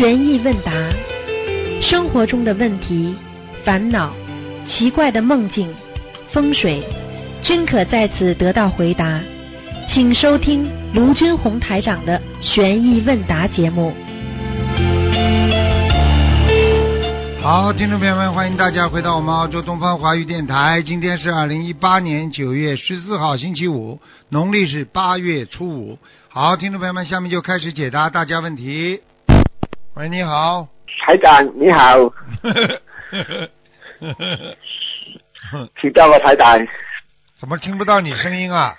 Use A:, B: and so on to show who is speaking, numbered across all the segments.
A: 悬疑问答，生活中的问题、烦恼、奇怪的梦境、风水，均可在此得到回答。请收听卢军红台长的悬疑问答节目。
B: 好，听众朋友们，欢迎大家回到我们澳洲东方华语电台。今天是二零一八年九月十四号，星期五，农历是八月初五。好，听众朋友们，下面就开始解答大家问题。喂，你好。
C: 台长你好，听到吗？台长
B: 怎么听不到你声音啊？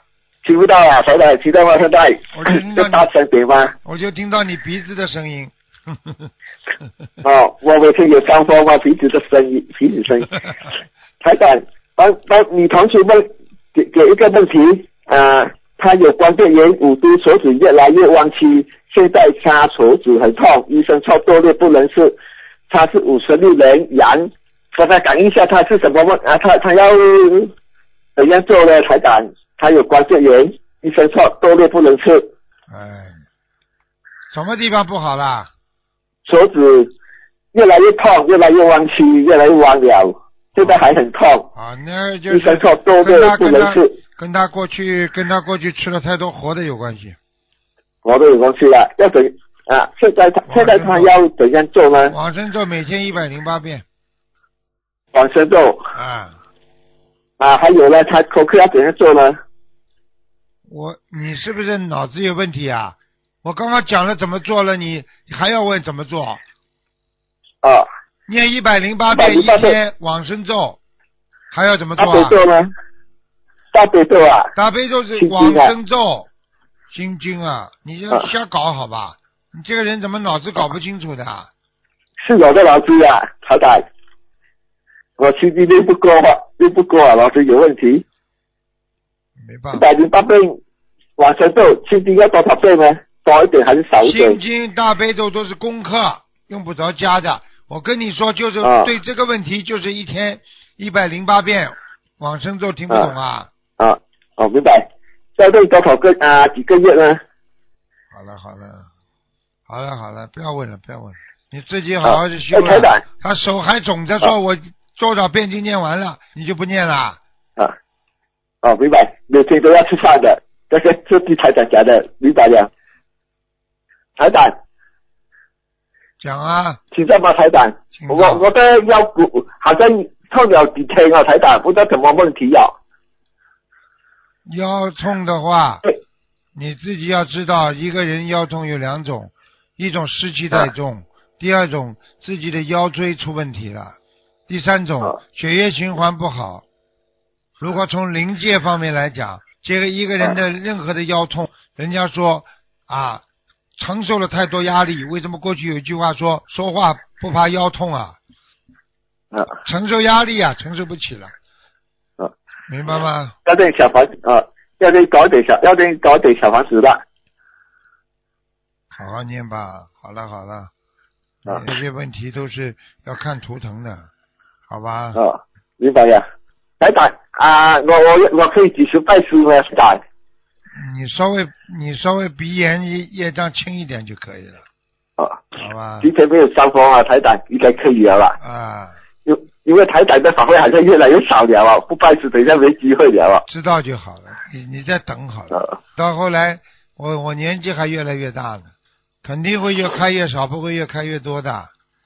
C: 听不到啊，台长听到吗？现在
B: 我听到
C: 大声点吗？
B: 我就听到你鼻子的声音。
C: 哦，我每天有伤风吗？鼻子的声音，鼻子声音。台长，帮帮女同学问给给一个问题啊、她有关电源，五度手指越来越弯曲，现在掐手指很痛，医生说多裂不能吃，他是五十六人阳，跟她感应一下他是什么问啊？他他要怎样做呢？才敢？他有关节炎，医生说多裂不能吃，
B: 哎，什么地方不好啦？
C: 手指越来越痛，越来越弯曲，越来越弯了，现在还很痛。
B: 啊，那就是
C: 医生说多
B: 跟他跟他
C: 不能吃，
B: 跟他过去跟他过去吃了太多活的有关系。
C: 我都有东西了，要怎啊？现在他现在他要怎样做呢？
B: 往生咒每天一百零八遍
C: 往生咒
B: 啊！
C: 啊，还有呢，他口渴要怎样做呢？
B: 我你是不是脑子有问题啊？我刚刚讲了怎么做了，你还要问怎么做？
C: 啊，
B: 念一百零八遍一天往生咒，还要怎么做啊？
C: 悲咒呢？大悲咒啊，
B: 大悲咒是往生咒，心经啊，你就
C: 啊
B: 瞎搞好吧？你这个人怎么脑子搞不清楚的啊？
C: 是我的老师啊，台长，我心经练不够啊，练不够啊，老师有问题。
B: 没办法。
C: 百零八遍往生咒，心经要多少遍呢？多一点还是少一点
B: 心？经、大悲咒都是功课，用不着加的。我跟你说，就是
C: 啊
B: 对这个问题，就是一天一百零八遍往生咒，听不懂啊？
C: 啊，哦，明白。要练多少个啊？几个月呢？
B: 好了好了，好了好了，不要问了不要问了，你自己好好去修了。
C: 哎台长
B: 他手还肿着说，我多少遍经念完了，你就不念了？
C: 啊，哦，明白，每天都要吃饭的，这些是替台长讲的，明白了。台长，
B: 讲啊，
C: 请教吗？台长，我我的腰骨好像痛了几天啊，台长，不知道什么问题啊。
B: 腰痛的话，你自己要知道，一个人腰痛有两种，一种湿气太重，第二种自己的腰椎出问题了，第三种
C: 啊
B: 血液循环不好。如果从临界方面来讲，这个一个人的任何的腰痛，人家说啊，承受了太多压力。为什么过去有一句话说，说话不怕腰痛啊？
C: 啊
B: 承受压力啊，承受不起了，
C: 啊，
B: 明白吗？
C: 要点小房子啊，要点搞点小，要点搞点小房子了。
B: 好好念吧，好了好了，
C: 啊
B: 这些问题都是要看图腾的，好吧？
C: 啊，明白呀。台长啊，我我我可以继续拜师吗？台长
B: 你稍微你稍微鼻炎业业障轻一点就可以了，
C: 啊，
B: 好吧？
C: 今天没有伤风啊，台长应该可以了吧？
B: 啊，
C: 因因为台长的法会好像越来越少了啊，不拜师等一下没机会了啊。
B: 知道就好了，你你再等好了。
C: 啊
B: 到后来，我我年纪还越来越大了，肯定会越开越少，不会越开越多的，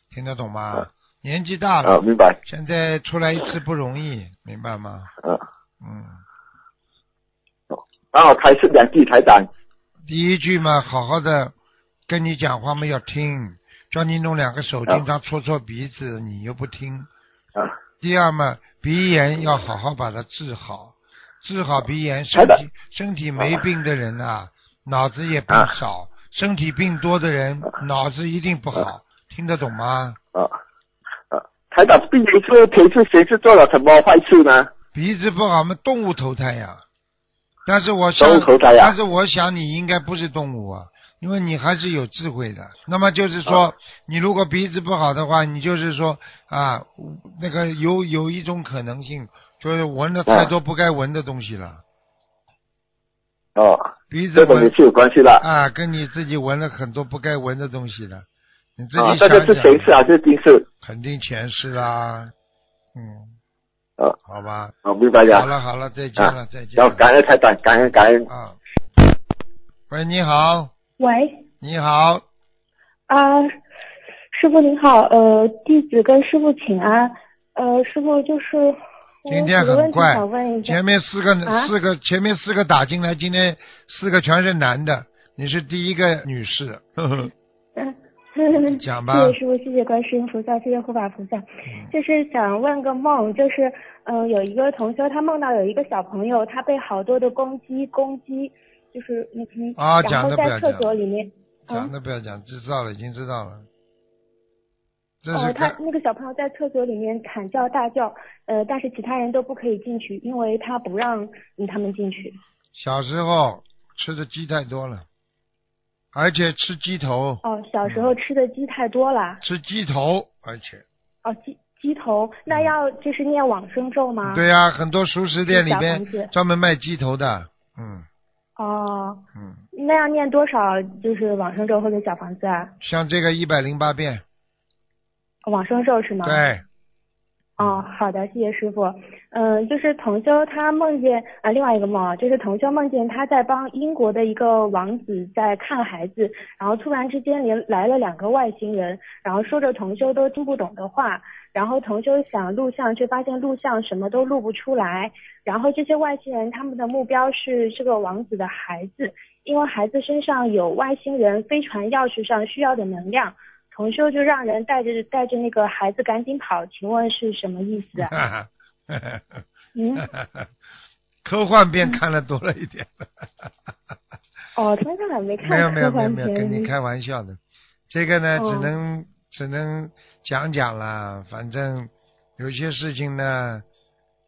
B: 听得懂吗
C: 啊？
B: 年纪大
C: 啊，
B: 了，
C: 明白。
B: 现在出来一次不容易，明白吗？
C: 啊，
B: 嗯，
C: 然后台是两地台长。
B: 第一句嘛，好好的跟你讲话嘛要听，叫你弄两个手
C: 啊
B: 经常搓搓鼻子，你又不听。
C: 啊，
B: 第二嘛，鼻炎要好好把它治好，治好鼻炎，身体身体没病的人啊，脑子也不少；身体病多的人，脑子一定不好。听得懂吗？
C: 啊。啊，台长，病人是平时谁是做了什么坏事呢？
B: 鼻子不好嘛，动物投胎呀。但是我想
C: 动物投胎呀。
B: 但是我想你应该不是动物啊，因为你还是有智慧的。那么就是说，
C: 啊
B: 你如果鼻子不好的话，你就是说啊，那个有有一种可能性，就是闻了太多不该闻的东西了。
C: 哦，
B: 鼻子
C: 这个也
B: 闻
C: 是有关系的。
B: 啊，跟你自己闻了很多不该闻的东西了，你自
C: 啊，
B: 己
C: 这个是
B: 想
C: 前世
B: 想，
C: 还是今世？
B: 肯定前世啦，嗯，
C: 啊，
B: 好吧，
C: 好，明白了。
B: 好了好了，再见了再见
C: 然后
B: 了
C: 感恩台长，感恩感恩。
B: 啊，喂，你好，
D: 喂，
B: 你好，
D: 啊，师傅您好，呃，弟子跟师傅请安。呃，师傅就是
B: 今天很怪。前面四个、
D: 啊
B: 四个前面四个打进来，今天四个全是男的，你是第一个女士，呵呵，
D: 嗯，
B: 讲吧
D: 谢谢师傅，谢谢观世音菩萨，谢谢护法菩萨。就是想问个梦，就是嗯、呃有一个同修，他梦到有一个小朋友，他被好多的公鸡攻击，就是那嗯，
B: 啊讲都不要讲
D: 所里面，
B: 讲
D: 嗯，
B: 都不要讲，知道了，已经知道了。
D: 哦他那个小朋友在厕所里面惨叫大叫，呃，但是其他人都不可以进去，因为他不让嗯他们进去。
B: 小时候吃的鸡太多了，而且吃鸡头，
D: 哦，小时候吃的鸡太多了。
B: 吃鸡头，而且
D: 哦，鸡鸡头，那要就是念往生咒吗？
B: 嗯对呀、很多熟食店里
D: 小
B: 边专门卖鸡头的，嗯
D: 哦，
B: 嗯，
D: 那要念多少就是往生咒或者小房子啊？
B: 像这个一百零八遍，
D: 往生咒是吗？。
B: 对，
D: 哦，好的，谢谢师傅。嗯，就是同修他梦见啊、另外一个梦啊，就是同修梦见他在帮英国的一个王子在看孩子，然后突然之间连来了两个外星人，然后说着同修都听不懂的话，然后同修想录像，却发现录像什么都录不出来，然后这些外星人他们的目标是这个王子的孩子，因为孩子身上有外星人飞船钥匙上需要的能量。同修就让人带着带着那个孩子赶紧跑，请问是什么意思嗯，
B: 科幻片看的多了一点，
D: 哦，他们还没 看
B: 没有没有没有没有，跟
D: 片
B: 你开玩笑的。这个呢，
D: 哦
B: 只能只能讲讲了。反正有些事情呢，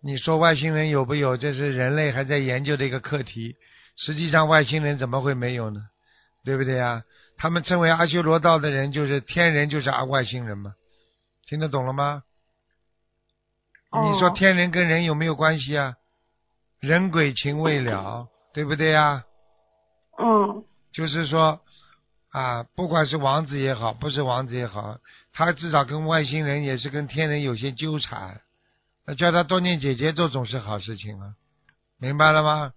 B: 你说外星人有不有，这是人类还在研究的一个课题。实际上，外星人怎么会没有呢？对不对呀？他们称为阿修罗道的人，就是天人，就是阿外星人嘛。听得懂了吗？你说
D: 哦
B: 天人跟人有没有关系啊？人鬼情未了，对不对呀？
D: 嗯
B: 就是说啊，不管是王子也好，不是王子也好，他至少跟外星人也是跟天人有些纠缠。那叫他多念姐姐咒总是好事情啊，明白了吗？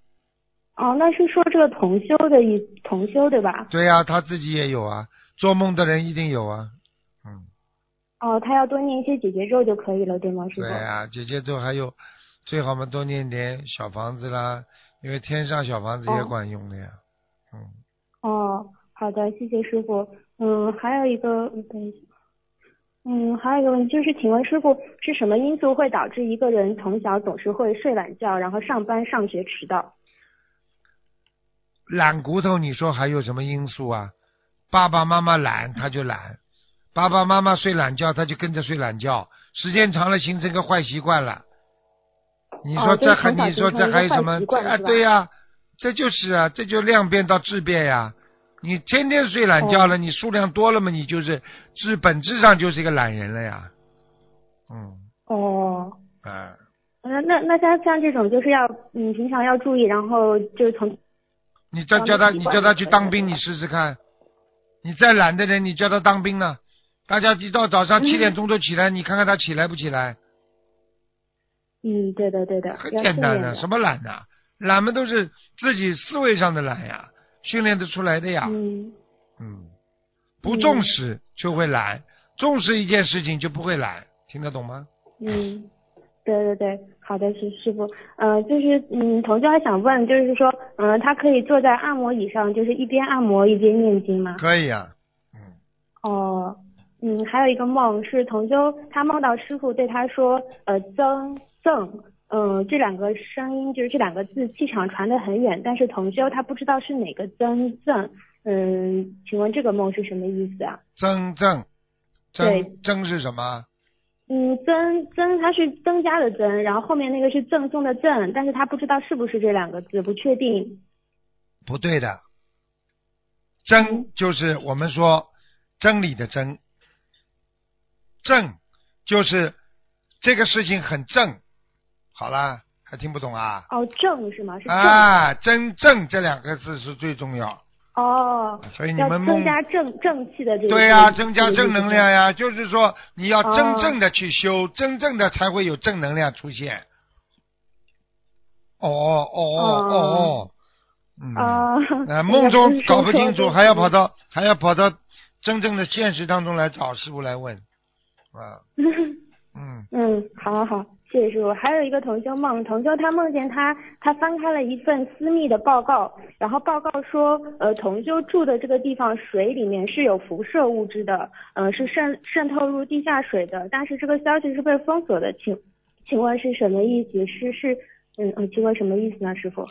D: 哦，那是说这个同修的一同修对吧？
B: 对呀、他自己也有啊，做梦的人一定有啊。嗯，
D: 哦，他要多念一些姐姐咒就可以了，对吗，师傅？
B: 对呀、姐姐咒还有最好嘛多念点小房子啦，因为天上小房子也
D: 哦
B: 管用的呀。嗯，
D: 哦，好的，谢谢师傅。嗯，还有一个，嗯等一下。嗯，还有一个问题就是，请问师傅是什么因素会导致一个人从小总是会睡懒觉，然后上班上学迟到？
B: 懒骨头，你说还有什么因素啊？爸爸妈妈懒，他就懒；爸爸妈妈睡懒觉，他就跟着睡懒觉。时间长了，形成个坏习惯了。你说
D: 哦
B: 这还、你说这还有什么啊，对呀、这就是啊，这就量变到质变呀。你天天睡懒觉了，你数量多了嘛，你就是质本质上就是一个懒人了呀。嗯，
D: 哦，
B: 啊，
D: 那那那像像这种就是要嗯平常要注意，然后就是从
B: 你叫
D: 当
B: 叫他，你叫他去当兵，你试试看。你再懒的人，你叫他当兵呢？大家一到早上七点钟就起来，你看看他起来不起来？
D: 嗯对的对的，
B: 很简单的，
D: 的
B: 什么懒呐、懒嘛都是自己思维上的懒呀，训练得出来的呀。
D: 嗯。
B: 嗯，不重视就会懒，重视一件事情就不会懒，听得懂吗？
D: 嗯，对对对，好的，师师傅，呃，就是嗯，同学还想问，就是说，嗯、他可以坐在按摩椅上，就是一边按摩一边念经吗？
B: 可以啊，嗯，
D: 哦，嗯，还有一个梦是同修，他梦到师傅对他说，呃，增赠，嗯、这两个声音就是这两个字气场传得很远，但是同修他不知道是哪个增赠，嗯，请问这个梦是什么意思啊？
B: 增赠
D: 对
B: 增增是什么？
D: 嗯，增增它是增加的增，然后后面那个是赠送的赠，但是他不知道是不是这两个字，不确定。
B: 不对的，真就是我们说真理的真，正就是这个事情很正。好啦，还听不懂啊？
D: 哦，正是吗？是正。
B: 啊，真正这两个字是最重要。
D: 哦，
B: 所以你们梦
D: 增加正正气的这个。
B: 对呀、
D: 这个
B: 增加正能量。呀，就是说你要真
D: 哦
B: 正的去修，真正的才会有正能量出现。哦哦哦哦哦，嗯，
D: 啊，
B: 呃，梦中搞不清楚，还要跑到还要跑到真正的现实当中来找师傅来问，啊，嗯，
D: 嗯，好好好，谢谢师傅。还有一个同修梦，同修他梦见他他翻开了一份私密的报告，然后报告说，呃，同修住的这个地方水里面是有辐射物质的，呃，是渗渗透入地下水的，但是这个消息是被封锁的，请请问是什么意思？是是嗯嗯，请问什么意思呢，师傅？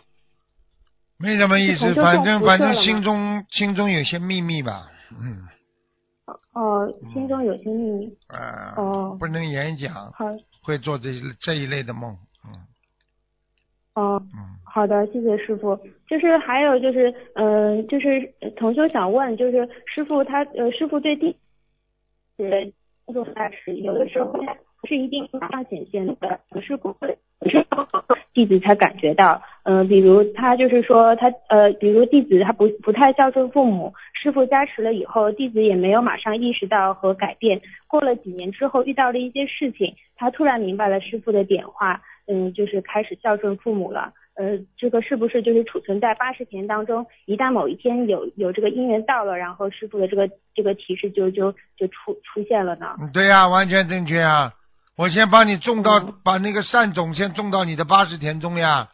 B: 没什么意思，反正反正心中心中有些秘密吧，嗯，
D: 哦，心中有些秘密。
B: 啊，
D: 哦
B: 不能演讲，
D: 好，
B: 会做这一这一类的梦，嗯
D: 哦。
B: 嗯。
D: 好的，谢谢师傅。就是还有就是，嗯、就是呃同修想问，就是师傅他呃，师傅对地是工作大师，有的时候不是一定马上显现的，不是不会，是弟子才感觉到。嗯、比如他就是说他呃，比如弟子他不不太孝顺父母，师傅加持了以后，弟子也没有马上意识到和改变。过了几年之后，遇到了一些事情，他突然明白了师傅的点化，嗯，就是开始孝顺父母了。呃，这个是不是就是储存在八十田当中？一旦某一天有有这个因缘到了，然后师傅的这个这个提示就就就出出现了呢？
B: 嗯对呀、完全正确啊！我先帮你种到，
D: 嗯
B: 把那个善种先种到你的八十田中呀，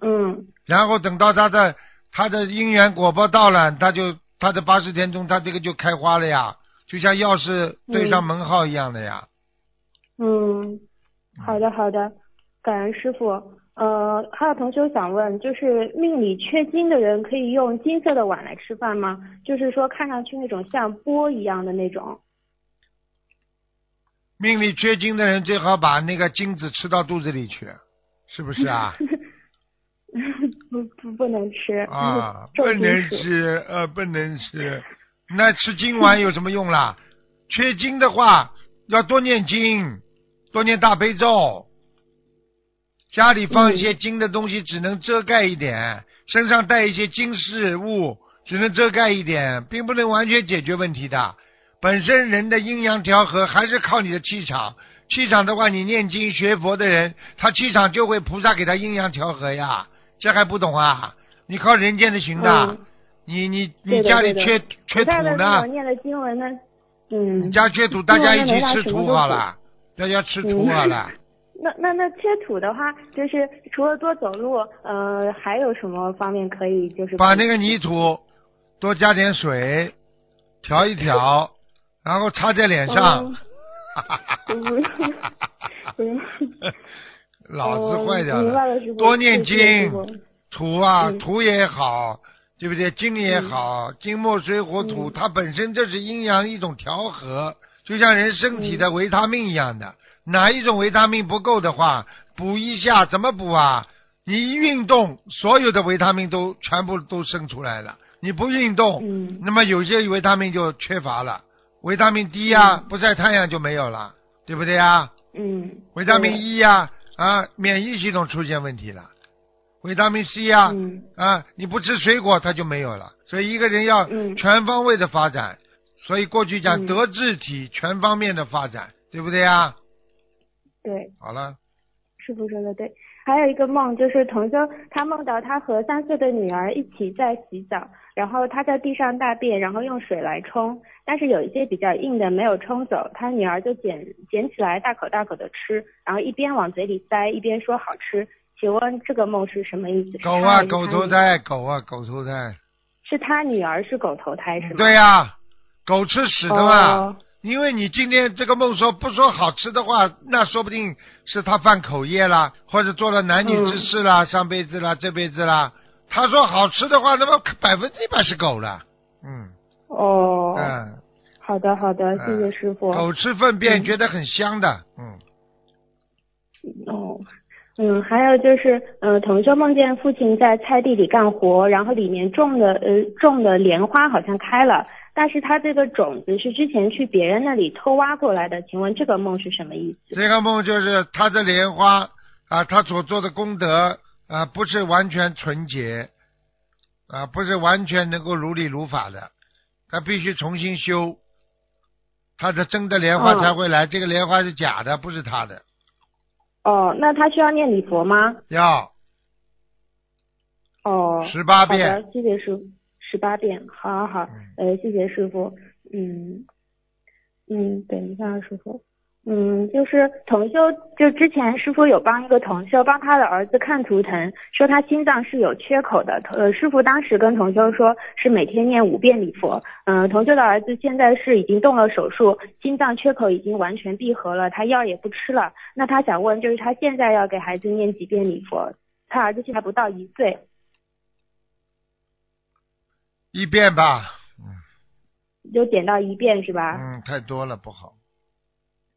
D: 嗯
B: 然后等到他的他的因缘果报到了，他就他的八十田中，他这个就开花了呀，就像钥匙对上门号一样的呀。
D: 嗯，好的好的，感恩师傅。呃，还有同学想问，就是命里缺金的人可以用金色的碗来吃饭吗？就是说看上去那种像钵一样的那种。
B: 命里缺金的人最好把那个金子吃到肚子里去，是不是啊？
D: 不不不能吃
B: 啊，不能吃，呃，不能吃。那吃金丸有什么用啦？缺金的话，要多念经，多念大悲咒。家里放一些金的东西，只能遮盖一点；身上带一些金饰物，只能遮盖一点，并不能完全解决问题的。本身人的阴阳调和还是靠你的气场。气场的话，你念经学佛的人，他气场就会菩萨给他阴阳调和呀。这还不懂啊？你靠人间的行的，
D: 嗯
B: 你你你家里缺缺土
D: 菩萨的那
B: 呢
D: 种？念的经文呢？嗯
B: 你，家缺土，大家一起吃土好了，大家吃土好了。
D: 那那那缺土的话，就是除了多走路，呃，还有什么方面可以就是
B: 把那个泥土多加点水，调一调，然后擦在脸上。
D: 嗯嗯
B: 脑子坏掉了多念经，土啊，
D: 嗯
B: 土也好，对不对？金也好，金木水火土，
D: 嗯
B: 它本身就是阴阳一种调和，就像人身体的维他命一样的。哪一种维他命不够的话，补一下，怎么补啊？你一运动，所有的维他命都全部都生出来了。你不运动，
D: 嗯
B: 那么有些维他命就缺乏了。维他命 D 呀、
D: 嗯
B: 不晒太阳就没有了，对不对呀？
D: 嗯，
B: 维他命 E 呀、啊，免疫系统出现问题了。维他命 C 呀、
D: 嗯
B: 啊，你不吃水果它就没有了。所以一个人要
D: 嗯
B: 全方位的发展。所以过去讲
D: 嗯
B: 德智体全方面的发展，对不对呀？
D: 对，
B: 好了，
D: 师傅说的对。还有一个梦，就是同修他梦到他和三岁的女儿一起在洗澡，然后他在地上大便，然后用水来冲，但是有一些比较硬的没有冲走，他女儿就捡捡起来大口大口的吃，然后一边往嘴里塞一边说好吃。请问这个梦是什么意思？
B: 狗啊，狗投胎，狗啊，狗投胎。
D: 是他女儿是狗投胎是吗？
B: 对呀、狗吃屎的嘛。
D: 哦
B: 因为你今天这个梦说不说好吃的话，那说不定是他犯口业啦，或者做了男女之事啦，上辈子啦，这辈子啦。他说好吃的话，那么百分之一百是狗了。嗯
D: 哦，
B: 嗯，
D: 好的好的，谢谢师傅。
B: 狗吃粪便
D: 嗯
B: 觉得很香的。嗯，
D: 哦，嗯，还有就是，呃，同修梦见父亲在菜地里干活，然后里面种的呃种的莲花好像开了，但是他这个种子是之前去别人那里偷挖过来的，请问这个梦是什么意思？
B: 这个梦就是他的莲花啊，他所做的功德啊，不是完全纯洁，啊，不是完全能够如理如法的，他必须重新修，他的真的莲花
D: 哦
B: 才会来。这个莲花是假的，不是他的，
D: 哦，那他需要念礼佛吗？
B: 要
D: 哦，
B: 十八
D: 好
B: 遍。
D: 的，谢谢师傅，十八遍，好好好，呃，谢谢师傅，嗯嗯，等一下，师傅。嗯，就是同修，就之前师傅有帮一个同修帮他的儿子看图腾，说他心脏是有缺口的。呃，师傅当时跟同修说是每天念五遍礼佛。嗯、同修的儿子现在是已经动了手术，心脏缺口已经完全闭合了，他药也不吃了。那他想问，就是他现在要给孩子念几遍礼佛？他儿子现在不到一岁。
B: 一遍吧，嗯
D: 就点到一遍是吧？
B: 嗯，太多了不好。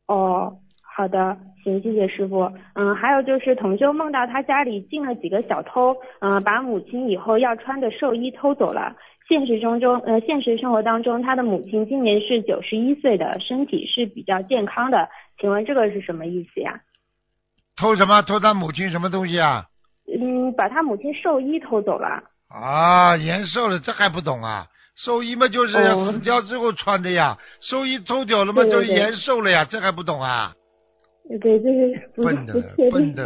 D: 哦，好的，行，谢谢师傅。嗯，还有就是同修梦到他家里进了几个小偷，嗯，把母亲以后要穿的寿衣偷走了。现实中中，呃，现实生活当中，他的母亲今年是九十一岁的，身体是比较健康的。请问这个是什么意思呀？
B: 偷什么？偷他母亲什么东西啊？
D: 嗯，把他母亲寿衣偷走了。
B: 啊，延寿了，这还不懂啊？寿衣嘛，就是
D: 要
B: 死掉之后穿的呀。寿衣脱掉了嘛，就延寿了呀，这还不懂啊？
D: 对，就是不
B: 笨的笨的。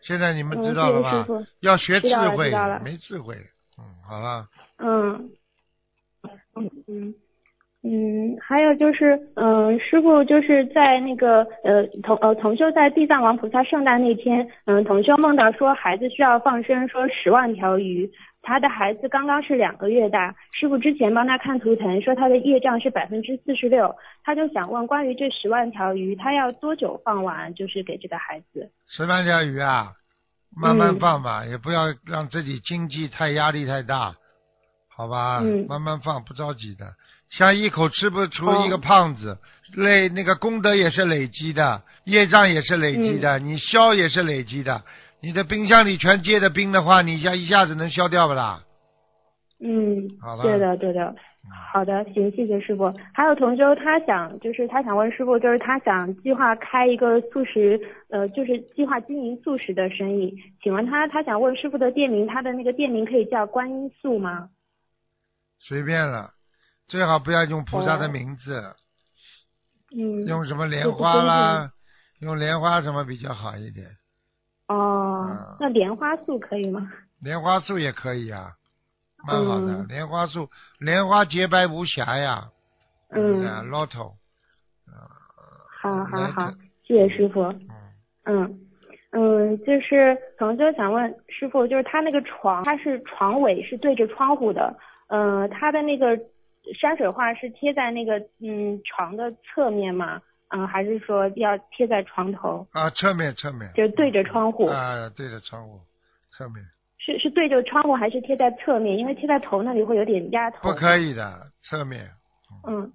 B: 现在你们
D: 嗯
B: 知道了吧？要学智慧没智慧。嗯，好了，
D: 嗯，嗯嗯嗯，还有就是，嗯，师傅就是在那个呃同呃同修在地藏王菩萨圣诞那天，嗯，同修梦到说孩子需要放生，说十万条鱼，他的孩子刚刚是两个月大，师傅之前帮他看图腾，说他的业障是百分之四十六，他就想问关于这十万条鱼，他要多久放完，就是给这个孩子？
B: 十万条鱼啊，慢慢
D: 嗯
B: 放吧，也不要让自己经济太压力太大，好吧？
D: 嗯
B: 慢慢放，不着急的。像一口吃不出
D: 哦
B: 一个胖子，累那个功德也是累积的，业障也是累积
D: 嗯
B: 的，你消也是累积的。你的冰箱里全结的冰的话，你一下一下子能消掉不啦？
D: 嗯
B: 好，了
D: 对的，对的。好的，行，谢谢师傅。还有同修，他想就是他想问师傅，就是他想计划开一个素食，呃，就是计划经营素食的生意。请问他他想问师傅的店名，他的那个店名可以叫观音素吗？
B: 随便了，最好不要用菩萨的
D: 哦
B: 名字，
D: 嗯。
B: 用什么莲花啦，用莲花什么比较好一点。
D: 哦
B: 嗯，
D: 那莲花素可以吗？
B: 莲花素也可以啊，蛮好的。
D: 嗯
B: 莲花素，莲花洁白无瑕呀。
D: 嗯
B: 啊，lotto，
D: 好好好谢谢师傅。
B: 嗯，
D: 嗯嗯，就是同修想问师傅，就是他那个床，他是床尾是对着窗户的，呃，他的那个山水画是贴在那个嗯床的侧面吗？嗯、还是说要贴在床头，
B: 啊，侧面侧面。
D: 就对着窗户？
B: 啊，对着窗户，侧面
D: 是是对着窗户还是贴在侧面？因为贴在头那里会有点压头。
B: 不可以的，侧面。
D: 嗯，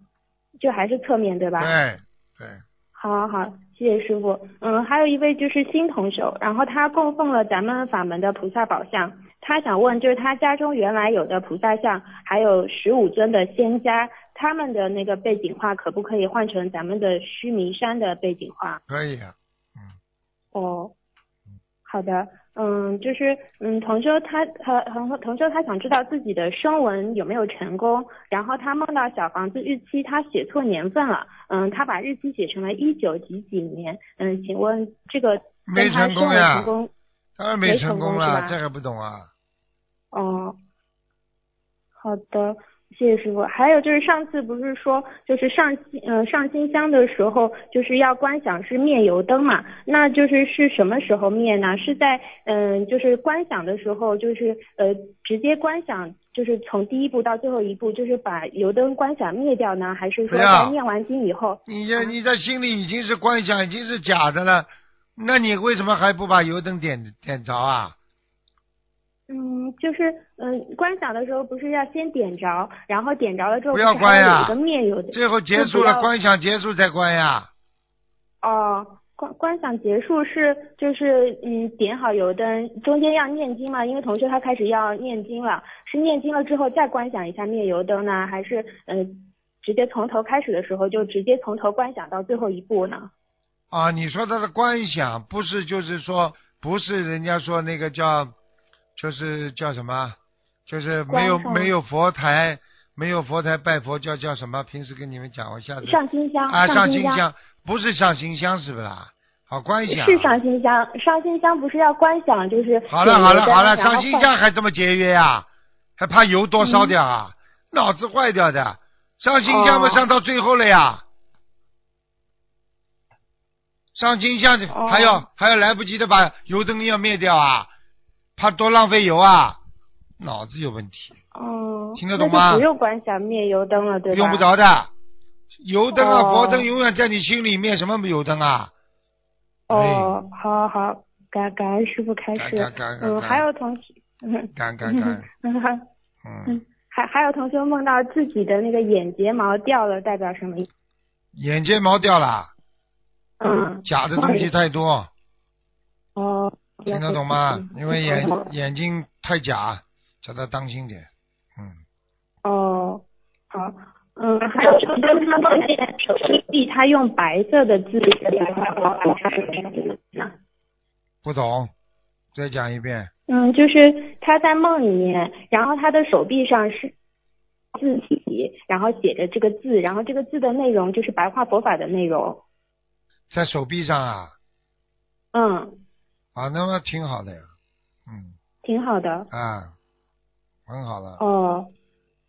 D: 就还是侧面对吧？
B: 对对，
D: 好好好，谢谢师傅。嗯，还有一位就是新同修，然后他供奉了咱们法门的菩萨宝像，他想问就是他家中原来有的菩萨像，还有十五尊的仙家，他们的那个背景画可不可以换成咱们的须弥山的背景画？
B: 可以啊。
D: 哦，好的，嗯，就是嗯，同修他和同同修他想知道自己的声纹有没有成功，然后他梦到小房子日期他写错年份了，嗯，他把日期写成了一九几几年，嗯，请问这个
B: 没
D: 跟他声纹
B: 成功呀
D: 成功？
B: 当然没
D: 没
B: 成功了，这还不懂啊？
D: 哦，好的，谢谢师傅。还有就是上次不是说，就是上新呃上新香的时候，就是要观想是灭油灯嘛？那就是是什么时候灭呢？是在嗯、就是观想的时候，就是呃直接观想，就是从第一步到最后一步，就是把油灯观想灭掉呢？还是说在念完经以后？
B: 你这你在心里已经是观想，已经是假的了，那你为什么还不把油灯点点着啊？
D: 嗯，就是嗯、观想的时候不是要先点着，然后点着了之后
B: 不要关呀。最后结束了，观想结束再关呀。
D: 哦，观观想结束是就是嗯点好油灯，中间要念经嘛，因为同学他开始要念经了，是念经了之后再观想一下灭油灯呢，还是嗯、直接从头开始的时候就直接从头观想到最后一步呢？
B: 啊，你说他的观想不是就是说不是人家说那个叫，就是叫什么？就是没有没有佛台，没有佛台拜佛叫叫什么？平时跟你们讲，我下次
D: 上新香，
B: 啊上
D: 新
B: 新香，不是上新香是不是啦？好观想。
D: 是上新香，上新香不是要观想，就是
B: 好了好了好了，上新香还这么节约呀、还怕油多烧掉啊？脑子坏掉的，上新香嘛
D: 哦
B: 上到最后了呀。上金香
D: 哦
B: 还要、还要来不及的把油灯要灭掉啊，怕多浪费油啊，脑子有问题，
D: 哦，
B: 听得懂吗
D: 不用管想灭油灯了，对吧？
B: 用不着的。油灯啊，
D: 哦
B: 佛灯永远在你心里面，什么油灯啊？
D: 哦，好好，感感恩师傅开示。
B: 感感感
D: 嗯，
B: 感
D: 还有同学，嗯
B: 干干干，
D: 嗯还还还有同学梦到自己的那个眼睫毛掉了，代表什么意思？
B: 眼睫毛掉了，
D: 嗯，
B: 假的东西太多。
D: 哦，
B: 听得懂吗
D: 嗯？
B: 因为眼眼睛太假，叫他当心点。嗯，
D: 哦，好，嗯，还有就是他梦见手臂他用白色的字写白话佛法，他是什么意思呢？
B: 不懂，再讲一遍。
D: 嗯，就是他在梦里面，然后他的手臂上是字体，然后写着这个字，然后这个字的内容就是白话佛法的内容。
B: 在手臂上啊，
D: 嗯，
B: 啊，那么挺好的呀。嗯，
D: 挺好的。
B: 啊，很好了。
D: 哦，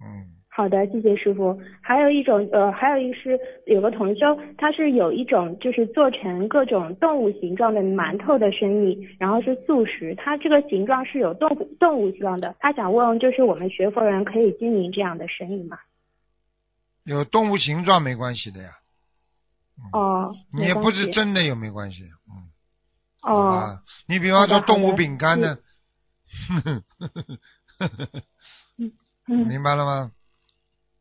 B: 嗯，
D: 好的，谢谢师傅。还有一种呃，还有一是有个同修，他是有一种就是做成各种动物形状的馒头的生意，然后是素食，它这个形状是有动物动物形状的。他想问，就是我们学佛人可以经营这样的生意吗？
B: 有动物形状没关系的呀。
D: 哦，
B: 你也不是真的有没关系。嗯，好
D: 哦，
B: 吧。你比方说动物饼干呢，
D: 嗯，
B: 明白了吗？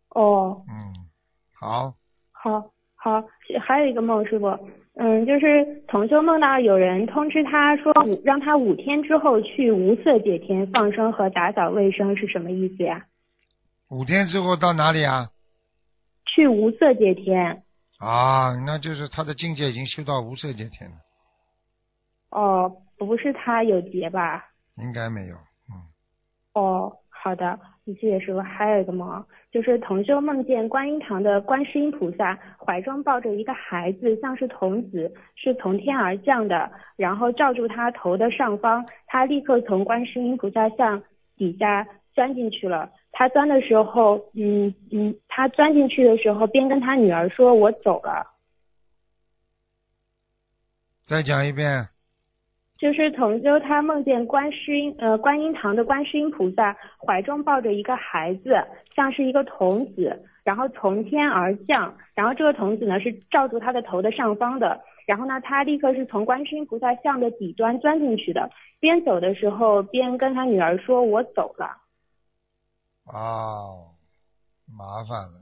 D: 哦，
B: 嗯，好，
D: 好，好，还有一个梦，师傅，嗯，就是同修梦到有人通知他说五让他五天之后去无色界天放生和打扫卫生是什么意思呀？
B: 五天之后到哪里啊？
D: 去无色界天，
B: 啊，那就是他的境界已经修到无色界天了，
D: 哦，不是他有劫吧？
B: 应该没有。嗯，
D: 哦，好的，谢谢师傅。还有一个梦，就是同修梦见观音堂的观世音菩萨怀中抱着一个孩子，像是童子，是从天而降的，然后罩住他头的上方，他立刻从观世音菩萨像底下钻进去了。他钻的时候，嗯嗯，他钻进去的时候，边跟他女儿说：“我走了。”
B: 再讲一遍。
D: 就是同修他梦见观世音呃观音堂的观世音菩萨怀中抱着一个孩子，像是一个童子，然后从天而降，然后这个童子呢是罩住他的头的上方的，然后呢他立刻是从观世音菩萨像的底端钻进去的，边走的时候边跟他女儿说我走了。
B: 哦，麻烦了，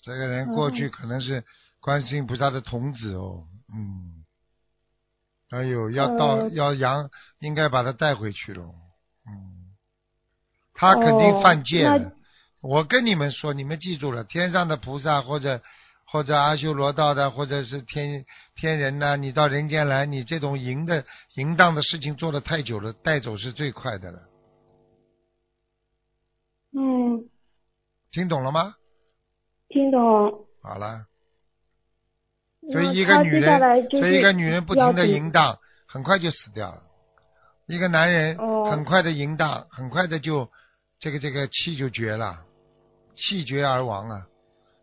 B: 这个人过去
D: 嗯
B: 可能是观世音菩萨的童子哦，嗯，哎呦，要到、
D: 呃
B: 要养，应该把他带回去了，嗯，他肯定犯戒了。
D: 哦
B: 我跟你们说，你们记住了，天上的菩萨或者或者阿修罗道的，或者是天天人呐、你到人间来，你这种淫的淫荡的事情做的太久了，带走是最快的了，
D: 嗯，
B: 听懂了吗？
D: 听懂。
B: 好了。所以一个女人，所以一个女人不停的淫荡，很快就死掉了。一个男人
D: 哦
B: 很快的淫荡，很快的就这个这个气就绝了，气绝而亡啊！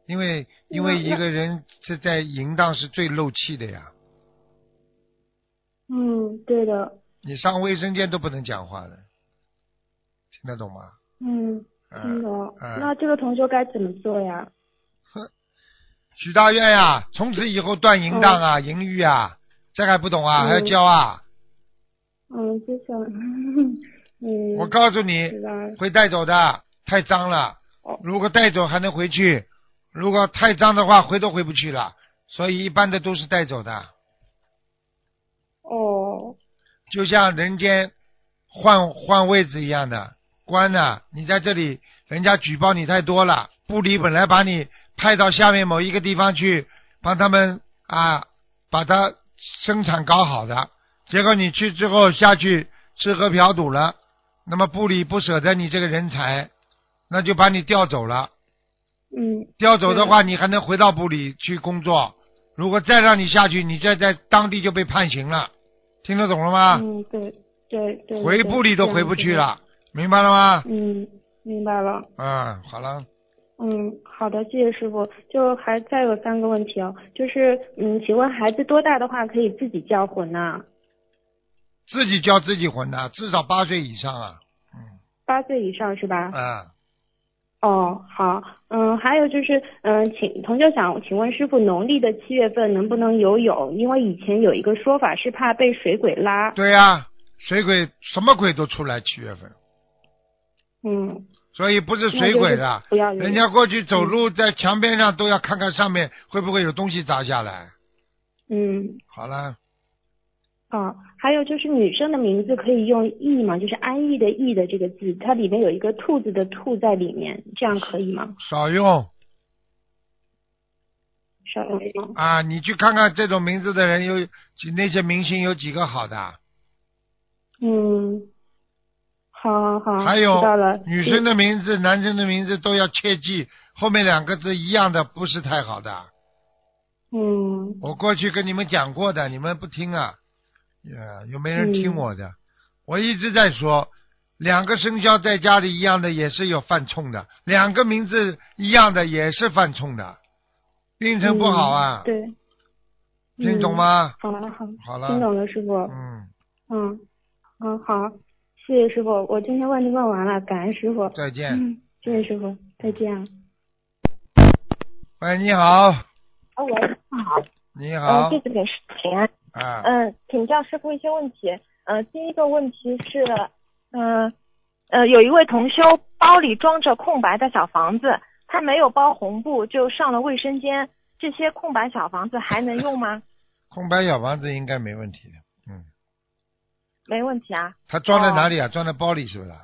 B: 因为因为一个人是在淫荡是最漏气的呀，
D: 嗯，对的。
B: 你上卫生间都不能讲话的，听得懂吗？
D: 嗯，
B: 嗯、
D: 听懂。
B: 嗯
D: 那这个同学该怎么做呀？
B: 许大愿呀，从此以后断淫荡啊，淫欲啊，这还不懂啊？
D: 嗯
B: 还要教啊？
D: 嗯，就想，嗯，
B: 我告诉你。会带走的，太脏了
D: 哦。
B: 如果带走还能回去，如果太脏的话，回都回不去了。所以一般的都是带走的，
D: 哦，
B: 就像人间换换位置一样的。官呢、你在这里，人家举报你太多了，部里本来把你派到下面某一个地方去，帮他们啊，把它生产搞好的，结果你去之后下去吃喝嫖赌了，那么部里不舍得你这个人才，那就把你调走了。
D: 嗯
B: 调走的话，你还能回到部里去工作。如果再让你下去，你再在当地就被判刑了。听得懂了吗？
D: 嗯，对对对。
B: 回部里都回不去。了，明白了吗
D: 嗯，明白了。
B: 嗯，好了，
D: 嗯，好的，谢谢师傅。就还再有三个问题哦，就是嗯，请问孩子多大的话可以自己叫魂呢？
B: 自己叫自己混的，至少八岁以上啊。
D: 嗯八岁以上是吧？
B: 啊，
D: 哦，好，嗯，还有就是，嗯，请同学想请问师傅，农历的七月份能不能游泳？因为以前有一个说法是怕被水鬼拉。
B: 对呀、水鬼什么鬼都出来，七月份，
D: 嗯，
B: 所以不是水鬼的
D: 不要
B: 人家过去走路在墙边上都要看看上面会不会有东西砸下来。
D: 嗯，
B: 好了，
D: 啊，还有就是女生的名字可以用易吗？就是安逸的逸的这个字，它里面有一个兔子的兔在里面，这样可以吗？
B: 少用
D: 少用？
B: 啊！你去看看这种名字的人有那些明星有几个好的？
D: 嗯，好好好，
B: 还有。女生的名字、男生的名字都要切记，后面两个字一样的不是太好的。
D: 嗯。
B: 我过去跟你们讲过的，你们不听啊，呀，有没人听我的？我一直在说，两个生肖在家里一样的也是有犯冲的，两个名字一样的也是犯冲的，运程不好啊，
D: 嗯对，
B: 听懂吗？
D: 好了好，
B: 好了，
D: 听懂了，师傅。
B: 嗯，
D: 嗯嗯，好，谢谢师傅，我今天问题问完了，感恩师傅。
B: 再见。
D: 嗯，谢谢师傅，再见。
B: 喂，你好，
E: 哦，喂，好，
B: 你好
E: 呃，，弟子给师傅请安。
B: 啊，
E: 嗯、请教师傅一些问题。呃，第一个问题是，嗯呃有一位同修包里装着空白的小房子，他没有包红布就上了卫生间，这些空白小房子还能用吗？
B: 空白小房子应该没问题的，嗯，
E: 没问题啊。
B: 他装在哪里啊？装在包里是不是啊？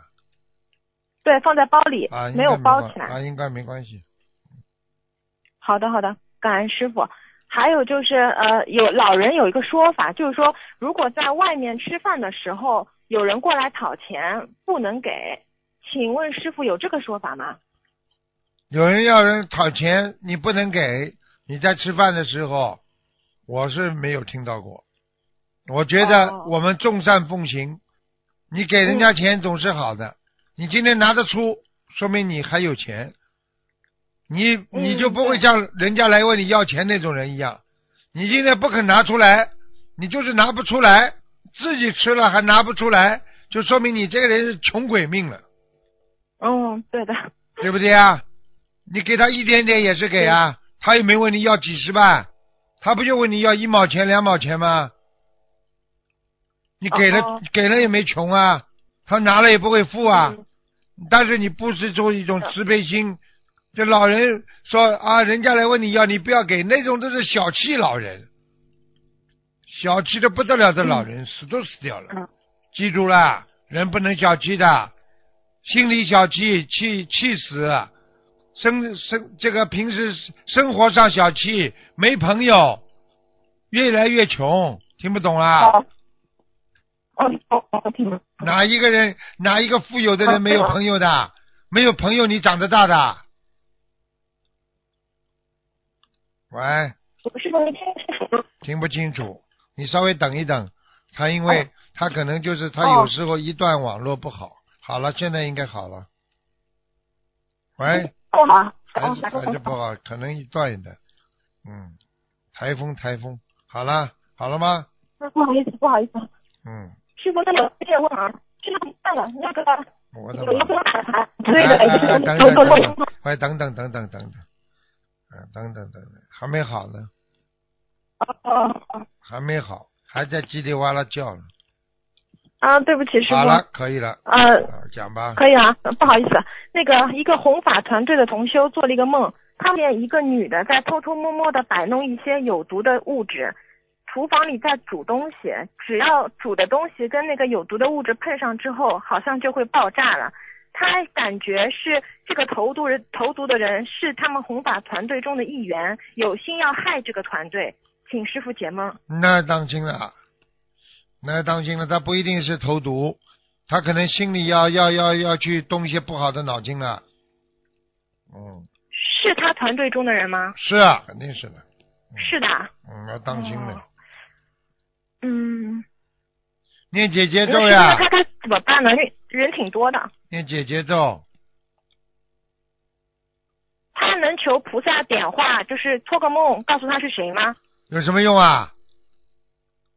E: 对，放在包里，
B: 啊，
E: 没有包起来。
B: 啊，应该没关系。
E: 好的，好的，感恩师傅。还有就是，呃，有老人有一个说法，就是说，如果在外面吃饭的时候有人过来讨钱，不能给。请问师傅有这个说法吗？
B: 有人要人讨钱，你不能给，你在吃饭的时候，我是没有听到过。我觉得
E: 哦
B: 我们众善奉行，你给人家钱总是好的。你今天拿得出，说明你还有钱。你你就不会像人家来问你要钱那种人一样。你今天不肯拿出来，你就是拿不出来，自己吃了还拿不出来，就说明你这个人是穷鬼命了。
E: 嗯，对的。
B: 对不对啊？你给他一点点也是给啊，他又没问你要几十万，他不就问你要一毛钱两毛钱吗？你给了、
E: 哦
B: 给了也没穷啊，他拿了也不会付啊。
E: 嗯
B: 但是你不是做一种慈悲心，这老人说啊，人家来问你要，你不要给，那种都是小气老人，小气的不得了的老人，死都死掉了。
E: 嗯
B: 记住了，人不能小气的，心里小气，气气死。生生这个平时生活上小气，没朋友，越来越穷，听不懂啊？哪一个人，哪一个富有的人没有朋友的？没有朋友，你长得大的？喂，
E: 听
B: 不清楚，你稍微等一等。他因为、
E: 哦
B: 他可能就是他
E: 哦
B: 有时候一段网络不好。好了，现在应该好了。喂，
E: 不好啊。
B: 还
E: 哦，
B: 是还是不好，可能一段一段。嗯，台风台风，好了好了吗？
E: 嗯不好意思，不好意思。
B: 嗯，
E: 师傅，那有这个问啊，这个办了，那个
B: 我的
E: 有一
B: 妈！
E: 个海涵，对的，
B: 等等等等等等等等等等，嗯，等等等等，还没好呢，
E: 哦哦哦
B: 还没好，还在叽里哇啦叫呢。
E: 啊，对不起，师傅。
B: 好了，可以了，
E: 呃，
B: 啊讲吧。
E: 可以啊，不好意思，那个一个弘法团队的同修做了一个梦，看见一个女的在偷偷摸摸的摆弄一些有毒的物质，厨房里在煮东西，只要煮的东西跟那个有毒的物质碰上之后，好像就会爆炸了。他感觉是这个投毒人投毒的人是他们弘法团队中的一员，有心要害这个团队，请师傅解梦。
B: 那当心了，那当心了，他不一定是投毒，他可能心里要要要要去动一些不好的脑筋了。嗯，
E: 是他团队中的人吗？
B: 是啊，肯定是的。
E: 是的。
B: 嗯，要当心的。
E: 嗯。
B: 念姐姐咒呀。
E: 他他怎么办呢？人人挺多的。
B: 念姐姐咒。
E: 他能求菩萨点化，就是托个梦告诉他是谁吗？
B: 有什么用啊？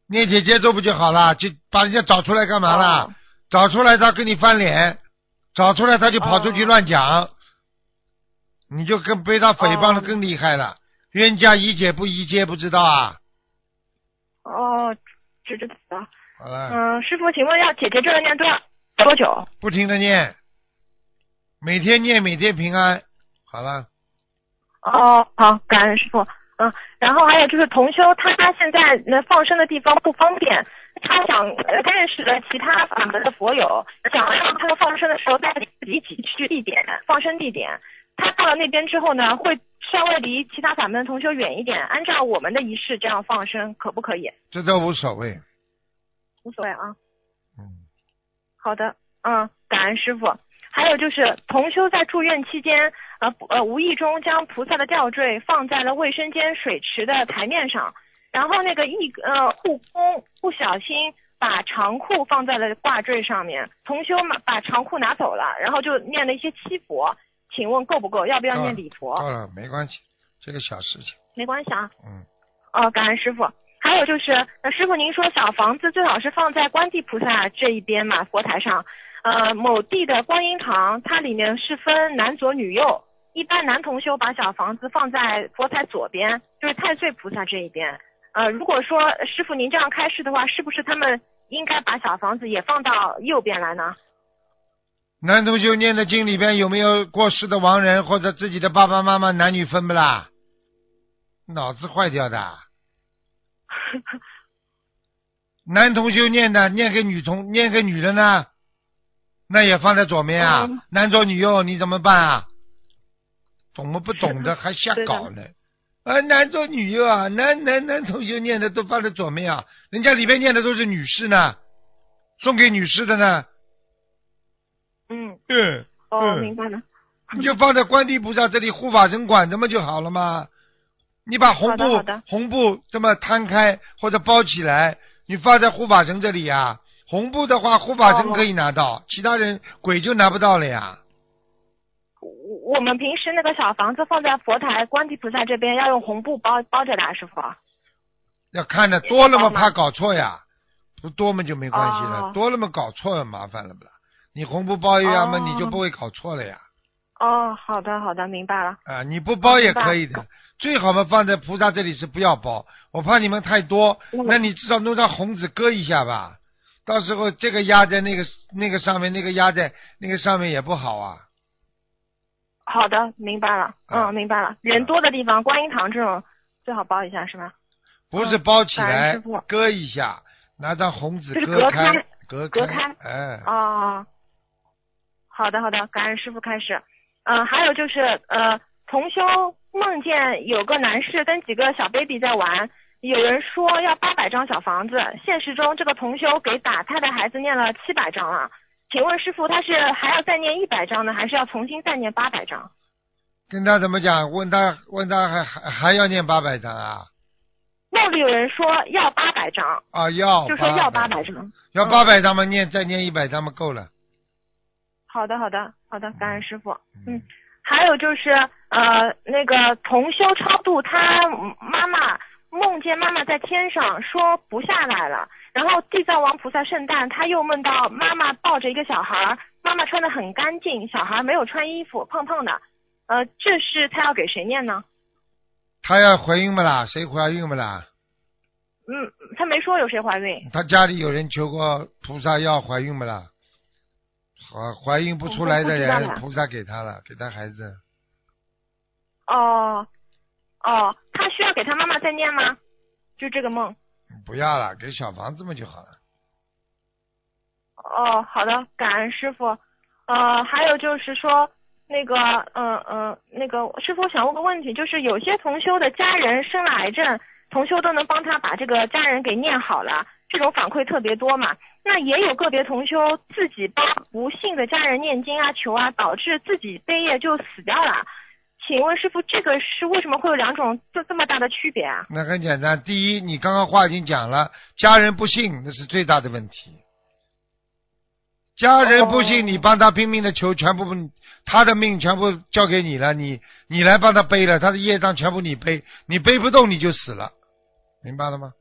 B: 念姐姐咒不就好了？就把人家找出来干嘛了？找出来他跟你翻脸，找出来他就跑出去乱讲，你就更被他诽谤的更厉害了。冤家宜解不宜结，不知道啊？
E: 哦，知道。
B: 好了。
E: 嗯，师傅，请问要姐姐这个念多少多久？
B: 不停的念，每天念，每天平安。好了。
E: 哦，好，感恩师傅。嗯，然后还有就是同修，他他现在那放生的地方不方便，他想认识了其他法门的佛友，想让他们放生的时候带自己一起去地点放生地点。他到了那边之后呢，会稍微离其他法门的同修远一点，按照我们的仪式这样放生，可不可以？
B: 这都无所谓，
E: 无所谓啊。
B: 嗯，
E: 好的，嗯，感恩师傅。还有就是同修在住院期间，呃呃，无意中将菩萨的吊坠放在了卫生间水池的台面上，然后那个义呃护工不小心把长裤放在了挂坠上面，同修嘛把长裤拿走了，然后就念了一些七佛，请问够不够？要不要念礼佛？
B: 够了，没关系，这个小事情。
E: 没关系啊。
B: 嗯。
E: 哦，感恩师傅。还有就是，呃，师傅您说小房子最好是放在观地菩萨这一边嘛，佛台上。呃，某地的观音堂，它里面是分男左女右。一般男同修把小房子放在佛台左边，就是太岁菩萨这一边。呃，如果说师傅您这样开示的话，是不是他们应该把小房子也放到右边来呢？
B: 男同修念的经里边有没有过世的亡人或者自己的爸爸妈妈男女分不啦？脑子坏掉的。男同修念的念给女同念给女的呢？那也放在左面啊，男左女右，你怎么办啊？懂么不懂的还瞎搞呢？啊，男左女右啊，男男男同学念的都放在左面啊，人家里面念的都是女士呢，送给女士的
E: 呢。嗯。
B: 嗯。
E: 哦，明白了。
B: 你就放在观地菩萨这里护法神管着嘛就好了嘛。你把红布红布这么摊开或者包起来，你放在护法神这里呀。红布的话，护法神可以拿到，其他人鬼就拿不到了呀。
E: 我们平时那个小房子放在佛台观地菩萨这边，要用红布包包着的，师傅。
B: 要看的多了嘛，怕搞错呀。不多嘛就没关系了，多了嘛搞错了麻烦了不啦？你红布包一样嘛，你就不会搞错了呀。
E: 哦，好的好的，明白了。
B: 啊，你不包也可以的，最好嘛放在菩萨这里是不要包，我怕你们太多，那你至少弄张红纸搁一下吧。到时候这个压在那个那个上面，那个压在那个上面也不好啊。
E: 好的，明白了。嗯，明白了。人多的地方，观音堂这种最好包一下，是吧？
B: 不是包起来，割一下，拿张红纸割
E: 开，
B: 隔
E: 开。
B: 哎。
E: 哦。好的，好的，感恩师傅开始。嗯，还有就是呃，同修梦见有个男士跟几个小 baby 在玩。有人说要八百张小房子，现实中这个同修给打胎的孩子念了七百张了，请问师傅他是还要再念一百张呢，还是要重新再念八百张？
B: 跟他怎么讲？问他问他还还还要念八百张啊？
E: 梦里有人说要八百张
B: 啊，要
E: 就说要八百张，
B: 要八百张嘛，念再念一百张嘛，够了。
E: 好的好的好的，感恩师傅。嗯，还有就是呃那个同修超度他妈妈。梦见妈妈在天上说不下来了，然后地藏王菩萨圣诞，他又梦到妈妈抱着一个小孩，妈妈穿的很干净，小孩没有穿衣服，胖胖的，呃，这是他要给谁念呢？
B: 他要怀孕不啦？谁怀孕不啦？
E: 嗯，他没说有谁怀孕。
B: 他家里有人求过菩萨要怀孕不啦？怀怀孕不出来的人，菩萨给他了，给他孩子。
E: 哦。哦，他需要给他妈妈再念吗？就这个梦。
B: 不要了，给小房子嘛就好了。
E: 哦，好的，感恩师傅。呃，还有就是说，那个，嗯嗯，那个师傅想问个问题，就是有些同修的家人生了癌症，同修都能帮他把这个家人给念好了，这种反馈特别多嘛。那也有个别同修自己帮不幸的家人念经啊、求啊，导致自己背业就死掉了。请问师傅，这个是为什么会有两种这这么大的区别啊？
B: 那很简单，第一，你刚刚话已经讲了，家人不信那是最大的问题。家人不
E: 哦
B: 信，你帮他拼命的求，全部他的命全部交给你了，你你来帮他背了，他的业障全部你背，你背不动你就死了，明白了吗？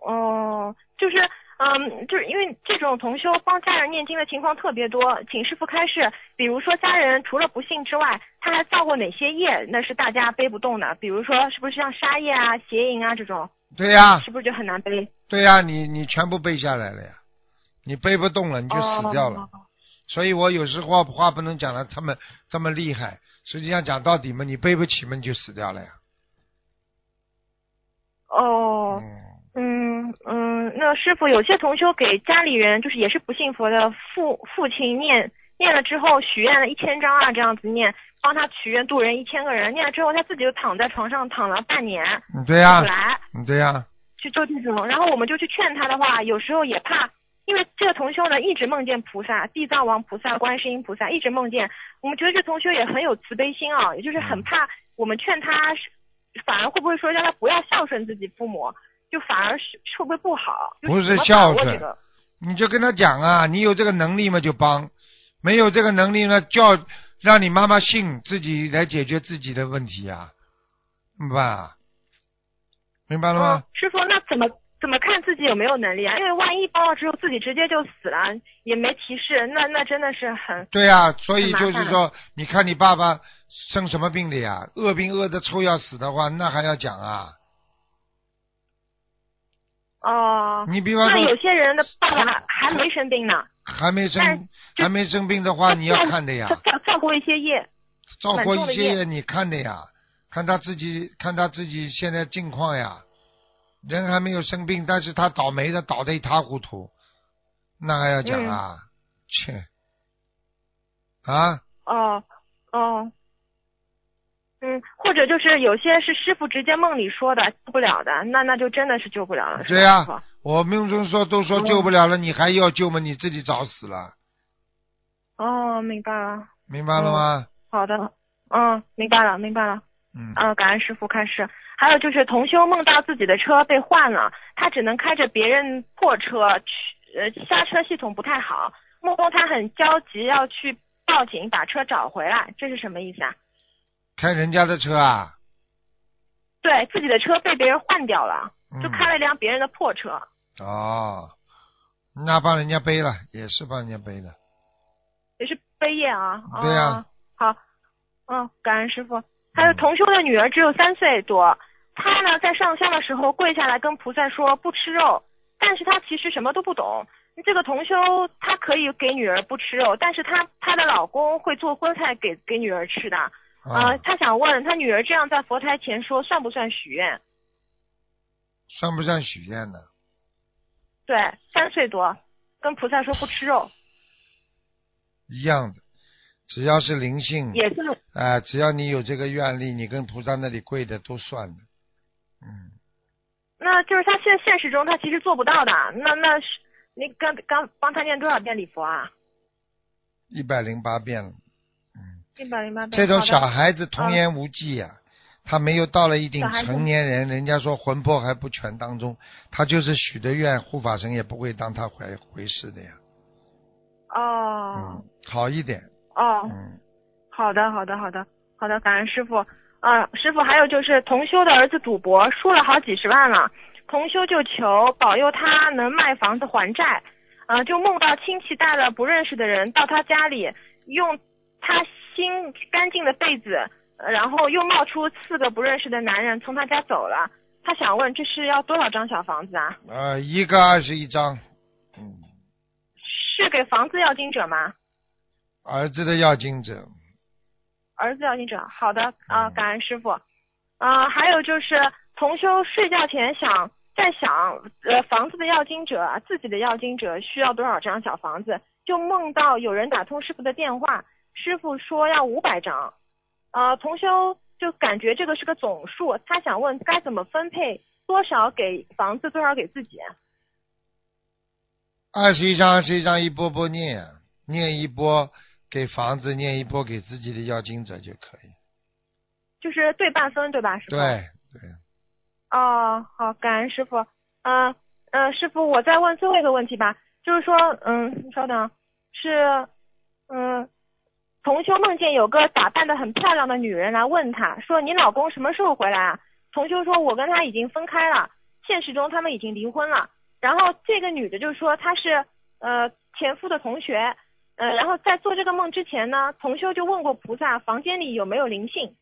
E: 哦，就是嗯，就是因为这种同修帮家人念经的情况特别多，请师傅开示。比如说家人除了不信之外，他还造过哪些业？那是大家背不动的。比如说是不是像杀业啊、邪淫啊这种，
B: 对呀、
E: 是不是就很难背？
B: 对呀、你你全部背下来了呀，你背不动了，你就死掉了。
E: 哦
B: 所以我有时候话不能讲的他们这么厉害，实际上讲到底嘛，你背不起嘛，你就死掉了呀。
E: 哦，
B: 嗯，
E: 嗯嗯，那师傅有些同修给家里人，就是也是不信佛的父父亲念念了之后许愿了一千张啊，这样子念，帮他许愿渡人一千个人，念了之后他自己就躺在床上躺了半年，
B: 嗯对呀、
E: 起来。
B: 嗯对呀、
E: 去做这种，然后我们就去劝他的话，有时候也怕，因为这个同修呢一直梦见菩萨、地藏王菩萨、观世音菩萨，一直梦见，我们觉得这同修也很有慈悲心啊，也就是很怕我们劝他，反而会不会说让他不要孝顺自己父母，就反而是会不会不好？
B: 不是孝顺
E: 这个
B: 你就跟他讲啊，你有这个能力嘛就帮，没有这个能力呢，叫让你妈妈信自己来解决自己的问题呀、明白吧？明白了吗
E: 嗯？，师傅，那怎么怎么看自己有没有能力啊？因为万一帮了之后自己直接就死了，也没提示，那那真的是很
B: 对啊、所以就是说，你看你爸爸生什么病的呀？恶病恶的臭要死的话，那还要讲啊？
E: 哦。
B: 你比方
E: 说有些人的爸爸还还没生病呢，
B: 还没生还没生病的话，你要看的呀
E: 他，造造过一些业，
B: 照过一些业你看的呀，看他自己看他自己现在境况呀，人还没有生病，但是他倒霉的倒得一塌糊涂，那还要讲啊？
E: 嗯
B: 切啊！
E: 哦哦，嗯，或者就是有些是师傅直接梦里说的救不了的，那那就真的是救不了了。
B: 对呀、我命中说都说救不了了，你还要救吗？你自己找死了，
E: 哦，明白了，
B: 明白了吗？
E: 好的，嗯，明白了，明白了。
B: 嗯，
E: 嗯，感恩师傅开示。还有就是同修梦到自己的车被换了，他只能开着别人破车去，呃，刹车系统不太好。梦中他很焦急，要去报警把车找回来，这是什么意思啊？
B: 开人家的车啊，
E: 对自己的车被别人换掉了，
B: 嗯
E: 就开了一辆别人的破车。
B: 哦，那帮人家背了，也是帮人家背的。
E: 也是背业啊。
B: 对呀
E: 哦好，嗯，感恩师傅。还有同修的女儿只有三岁多，她呢在上香的时候跪下来跟菩萨说不吃肉，但是她其实什么都不懂。这个同修她可以给女儿不吃肉，但是她她的老公会做荤菜给给女儿吃的。
B: 啊
E: 呃，她想问他女儿这样在佛台前说算不算许愿？
B: 算不算许愿呢？
E: 对，三岁多，跟菩萨说不吃肉，
B: 一样的，只要是灵性，
E: 也是
B: 哎、只要你有这个愿力，你跟菩萨那里跪的都算的。嗯，
E: 那就是他现现实中他其实做不到的，那那是你刚刚帮他念多少遍礼佛啊？
B: 一百零八遍了。
E: 一百零八遍。
B: 这种小孩子童言无忌呀、他没有到了一定成年人，人家说魂魄还不全当中，他就是许的愿，护法神也不会当他回回事的呀。
E: 哦
B: 嗯，好一点。
E: 哦，
B: 嗯，
E: 好的好的好的好的，感恩师傅。啊，师傅，还有就是同修的儿子赌博输了好几十万了，同修就求保佑他能卖房子还债，啊，就梦到亲戚带了不认识的人到他家里，用他新干净的被子，呃然后又冒出四个不认识的男人从他家走了。他想问，这是要多少张小房子啊？
B: 呃，一个二十一张，嗯，
E: 是给房子要经者吗？
B: 儿子的要经者，
E: 儿子要经者，好的啊，
B: 嗯
E: 感恩师傅。啊，还有就是同修睡觉前想在想，呃，房子的要经者，自己的要经者需要多少张小房子？就梦到有人打通师傅的电话，师傅说要五百张。呃，同修就感觉这个是个总数，他想问该怎么分配多少给房子，多少给自己？
B: 二十一张，二十一张，一波波念，念一波给房子，念一波给自己的要经者就可以。
E: 就是对半分，对吧，师傅？
B: 对对，
E: 哦，好，感恩师傅。嗯、呃，师傅，我再问最后一个问题吧，就是说，嗯，稍等，是，嗯，同修梦见有个打扮的很漂亮的女人来问他，说你老公什么时候回来啊？同修说，我跟他已经分开了，现实中他们已经离婚了。然后这个女的就说她是呃前夫的同学，呃，然后在做这个梦之前呢，同修就问过菩萨房间里有没有灵性。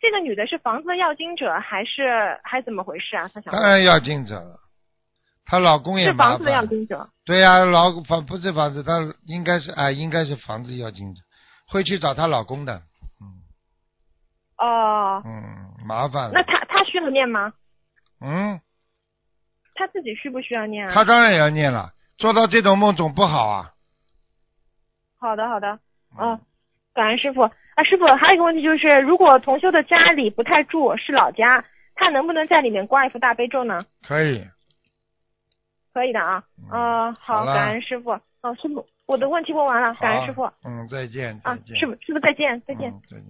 E: 这个女的是房子的要经者还是还怎么回事啊？她想
B: 当然要经者了。她老公也麻
E: 是房子的要。经者。
B: 对呀、老房不是房子，她应该是哎，应该是房子要经者，会去找她老公的。嗯
E: 哦，
B: 嗯，麻烦
E: 那
B: 了。
E: 她她需要念吗？
B: 嗯，
E: 她自己需不需要念啊？
B: 她当然也要念了，做到这种梦总不好啊。
E: 好的好的，嗯，感恩师傅啊，师傅还有一个问题就是，如果同修的家里不太住，是老家，他能不能在里面挂一幅大悲咒呢？
B: 可以，
E: 可以的啊，
B: 嗯
E: 嗯、好，
B: 好
E: 感恩师傅。哦，师傅，我的问题问完了，感恩师傅
B: 嗯，再见，再
E: 啊，
B: 见。
E: 师傅师傅再见再见。
B: 嗯，再见。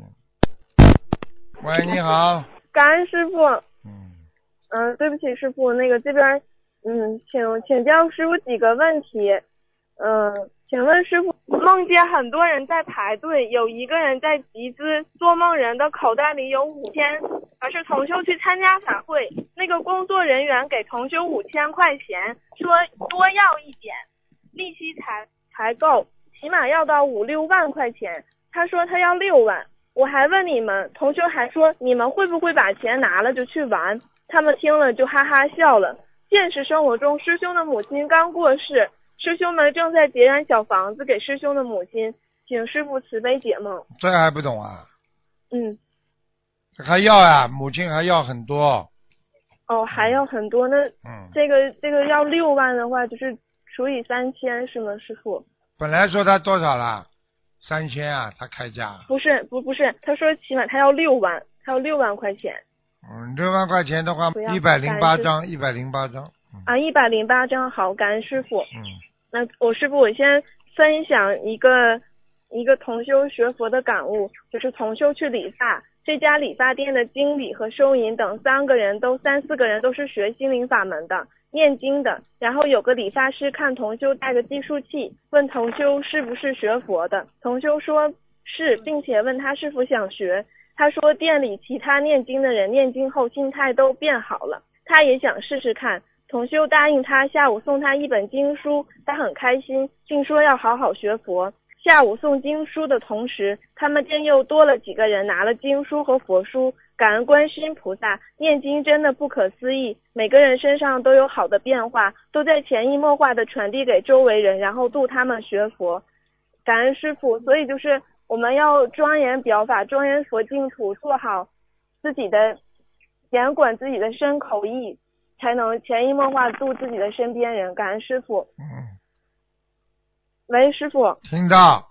B: 喂，你好。
F: 感恩师傅，
B: 嗯，
F: 嗯、对不起师傅，那个这边，嗯，请请教师傅几个问题，嗯、请问师傅，梦见很多人在排队，有一个人在集资，做梦人的口袋里有五千，而是同修去参加法会，那个工作人员给同修五千块钱，说多要一点，利息才才够，起码要到五六万块钱，他说他要六万。我还问你们，同学还说你们会不会把钱拿了就去玩？他们听了就哈哈笑了。现实生活中，师兄的母亲刚过世，师兄们正在结缘小房子给师兄的母亲，请师傅慈悲解梦。
B: 这还不懂啊？
F: 嗯，
B: 还要呀、母亲还要很多。
F: 哦，还要很多，那
B: 嗯，
F: 这个这个要六万的话，就是除以三千是吗，师傅？
B: 本来说他多少啦？三千啊，他开价。
F: 不是，不不是，他说起码他要六万，他要六万块钱
B: 嗯，六万块钱的话一百零八张，一百零八张。嗯
F: 啊，一百零八张，好，感恩师傅。
B: 嗯，
F: 那我师傅，我先分享一个一个同修学佛的感悟，就是同修去理发，这家理发店的经理和收银等三个人都三四个人都是学心灵法门的，念经的。然后有个理发师看同修带着计数器，问同修是不是学佛的，同修说是，并且问他是否想学。他说店里其他念经的人念经后心态都变好了，他也想试试看。同修答应他下午送他一本经书，他很开心，并说要好好学佛。下午送经书的同时，他们店又多了几个人拿了经书和佛书，感恩观世音菩萨，念经真的不可思议，每个人身上都有好的变化，都在潜移默化的传递给周围人，然后度他们学佛。感恩师傅，所以就是我们要庄严表法，庄严佛净土，做好自己的，严管自己的身口意，才能潜移默化度自己的身边人。感恩师傅。
B: 嗯，
F: 喂，师傅，
B: 听到。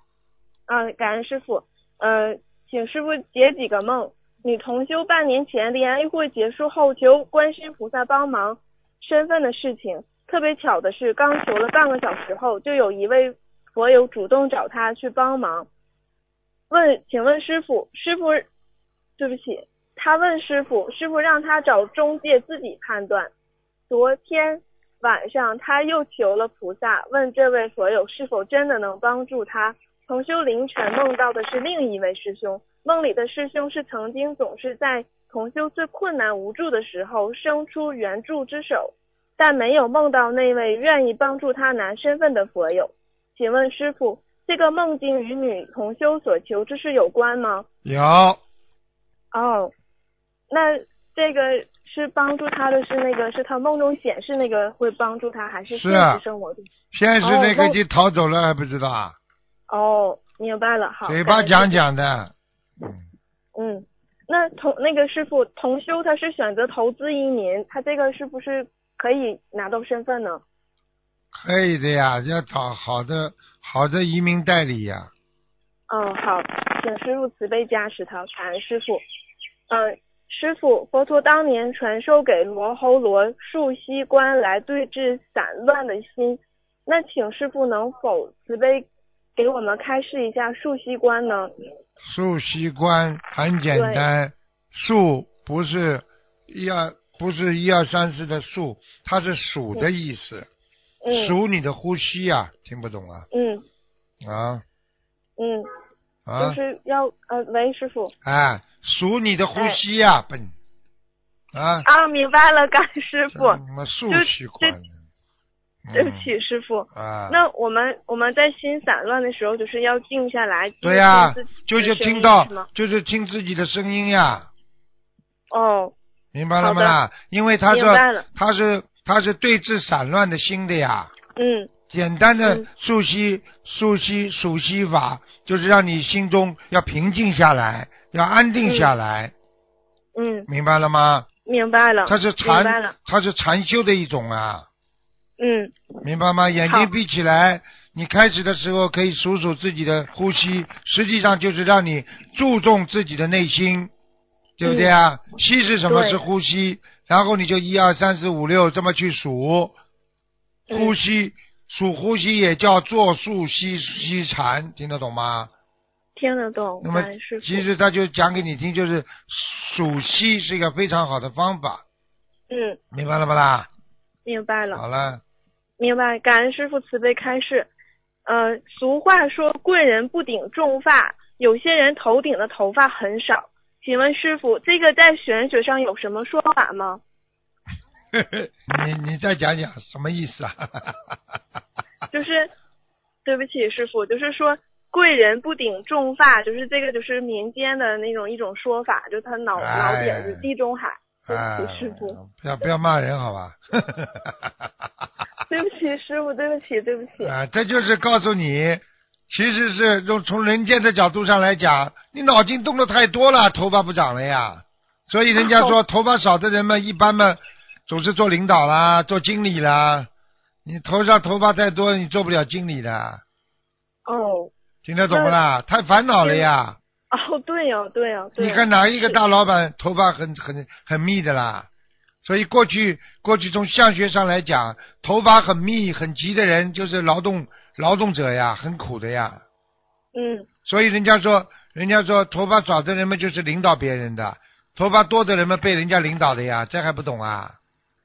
F: 啊，感恩师傅。呃，请师傅解几个梦。女同修半年前联谊会结束后求观世音菩萨帮忙身份的事情，特别巧的是，刚求了半个小时后，就有一位佛友主动找他去帮忙。问，请问师傅，师傅，对不起，他问师傅，师傅让他找中介自己判断。昨天晚上他又求了菩萨，问这位佛友是否真的能帮助他。同修凌晨梦到的是另一位师兄，梦里的师兄是曾经总是在同修最困难无助的时候伸出援助之手，但没有梦到那位愿意帮助他拿身份的佛友。请问师傅，这个梦境与女同修所求之事有关吗？
B: 有，
F: 哦，那这个是帮助他的是那个是他梦中显示那个会帮助他，还是现实生活中？
B: 现实那个
F: 哦
B: 已经逃走了，还不知道啊？
F: 哦，明白了，好。
B: 嘴巴讲讲的。嗯，
F: 嗯，那同那个师傅同修他是选择投资移民，他这个是不是可以拿到身份呢？
B: 可以的呀，要找好的好的移民代理呀。
F: 嗯，好，请师傅慈悲加持他，感恩师傅。嗯，师傅，佛陀当年传授给罗侯罗树息观来对治散乱的心，那请师傅能否慈悲给我们开示一下树息观呢？
B: 树息观很简单，树不是一二不是一二三四的树，它是数的意思，
F: 嗯。
B: 数你的呼吸呀、听不懂啊？
F: 嗯。
B: 啊。
F: 嗯，
B: 啊。
F: 就是要呃，喂，师傅
B: 哎，数你的呼吸呀、笨啊！
F: 啊，明白了，感恩师傅？对不起，师傅。
B: 嗯啊！
F: 那我们我们在心散乱的时候，就是要静下来，
B: 对呀、就是听到，就是听自己的声音呀，
F: 哦，
B: 明白了吗啦？因为他是他是他是对治散乱的心的呀。
F: 嗯
B: 简单的
F: 嗯。
B: 数息、数息、数息法，就是让你心中要平静下来，要安定下来，
F: 嗯，
B: 明白了吗？
F: 明白了，
B: 它是禅，，它是禅修的一种啊，
F: 嗯。
B: 明白吗？眼睛闭起来，你开始的时候可以数数自己的呼吸，实际上就是让你注重自己的内心，对不对啊？吸是什么？是呼吸，然后你就一二三四五六这么去数，
F: 嗯。
B: 呼吸数呼吸也叫做数吸吸禅，听得懂吗？
F: 听得懂，
B: 那么其实他就讲给你听，就是数息是一个非常好的方法，
F: 嗯，
B: 明白了不啦？
F: 明白了，
B: 好了，
F: 明白，感恩师傅慈悲开示。呃，俗话说贵人不顶重发，有些人头顶的头发很少。请问师傅，这个在玄学上有什么说法吗？
B: 你你再讲讲什么意思啊？
F: 就是，对不起，师傅，就是说贵人不顶重发，就是这个就是民间的那种一种说法，就是他脑
B: 哎
F: 脑点子地中海。对
B: 啊
F: 不起，师傅，
B: 不要不要骂人好吧？
F: 对不起，师傅，对不起，对不起。
B: 啊，这就是告诉你，其实是用从人间的角度上来讲，你脑筋动的太多了，头发不长了呀。所以人家说头发少的人们一般嘛，总是做领导啦，做经理啦。你头上头发太多，你做不了经理的，
F: 哦，
B: 听得懂不啦？太烦恼了呀。
F: 哦，对呀、对呀、对呀、
B: 你看哪一个大老板头发很很很密的啦？所以过去过去从相学上来讲，头发很密很急的人就是劳动劳动者呀，很苦的呀。
F: 嗯，
B: 所以人家说，人家说头发少的人们就是领导别人的，头发多的人们被人家领导的呀，这还不懂啊？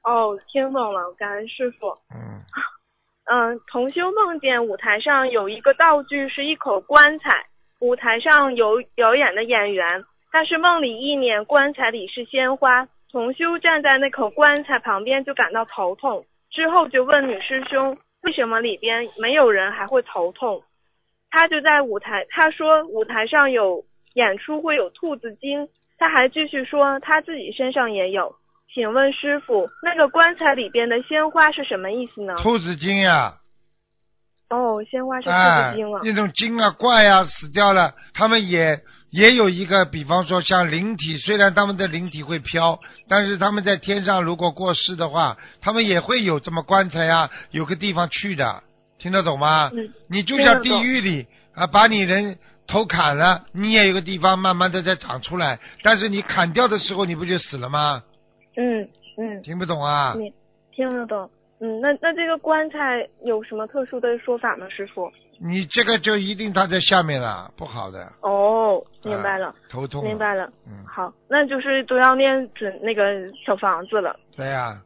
F: 哦，听懂了，感恩师傅。
B: 嗯，
F: 嗯，同修梦见舞台上有一个道具是一口棺材，舞台上有表演的演员，但是梦里意念棺材里是鲜花，同修站在那口棺材旁边就感到头痛，之后就问女师兄为什么里边没有人还会头痛，他就在舞台，他说舞台上有演出会有兔子精，他还继续说他自己身上也有。请问师傅，那个棺材里边的鲜花是什么意思呢？
B: 兔子精呀，
F: 哦，鲜花是兔
B: 哎
F: 子精啊。，
B: 那种精啊怪啊死掉了，他们也也有一个，比方说像灵体，虽然他们的灵体会飘，但是他们在天上如果过世的话，他们也会有这么棺材啊，有个地方去的，听得懂吗？
F: 嗯，
B: 你就像地狱里啊，把你人头砍了，你也有个地方慢慢的在长出来，但是你砍掉的时候，你不就死了吗？
F: 嗯嗯，
B: 听不懂啊？
F: 你听得懂。嗯，那那这个棺材有什么特殊的说法吗，师傅？
B: 你这个就一定他在下面了，不好的。
F: 哦，明白了，
B: 啊头痛。
F: 明。白了。
B: 嗯，
F: 好，那就是都要念准那个小房子了。
B: 对呀、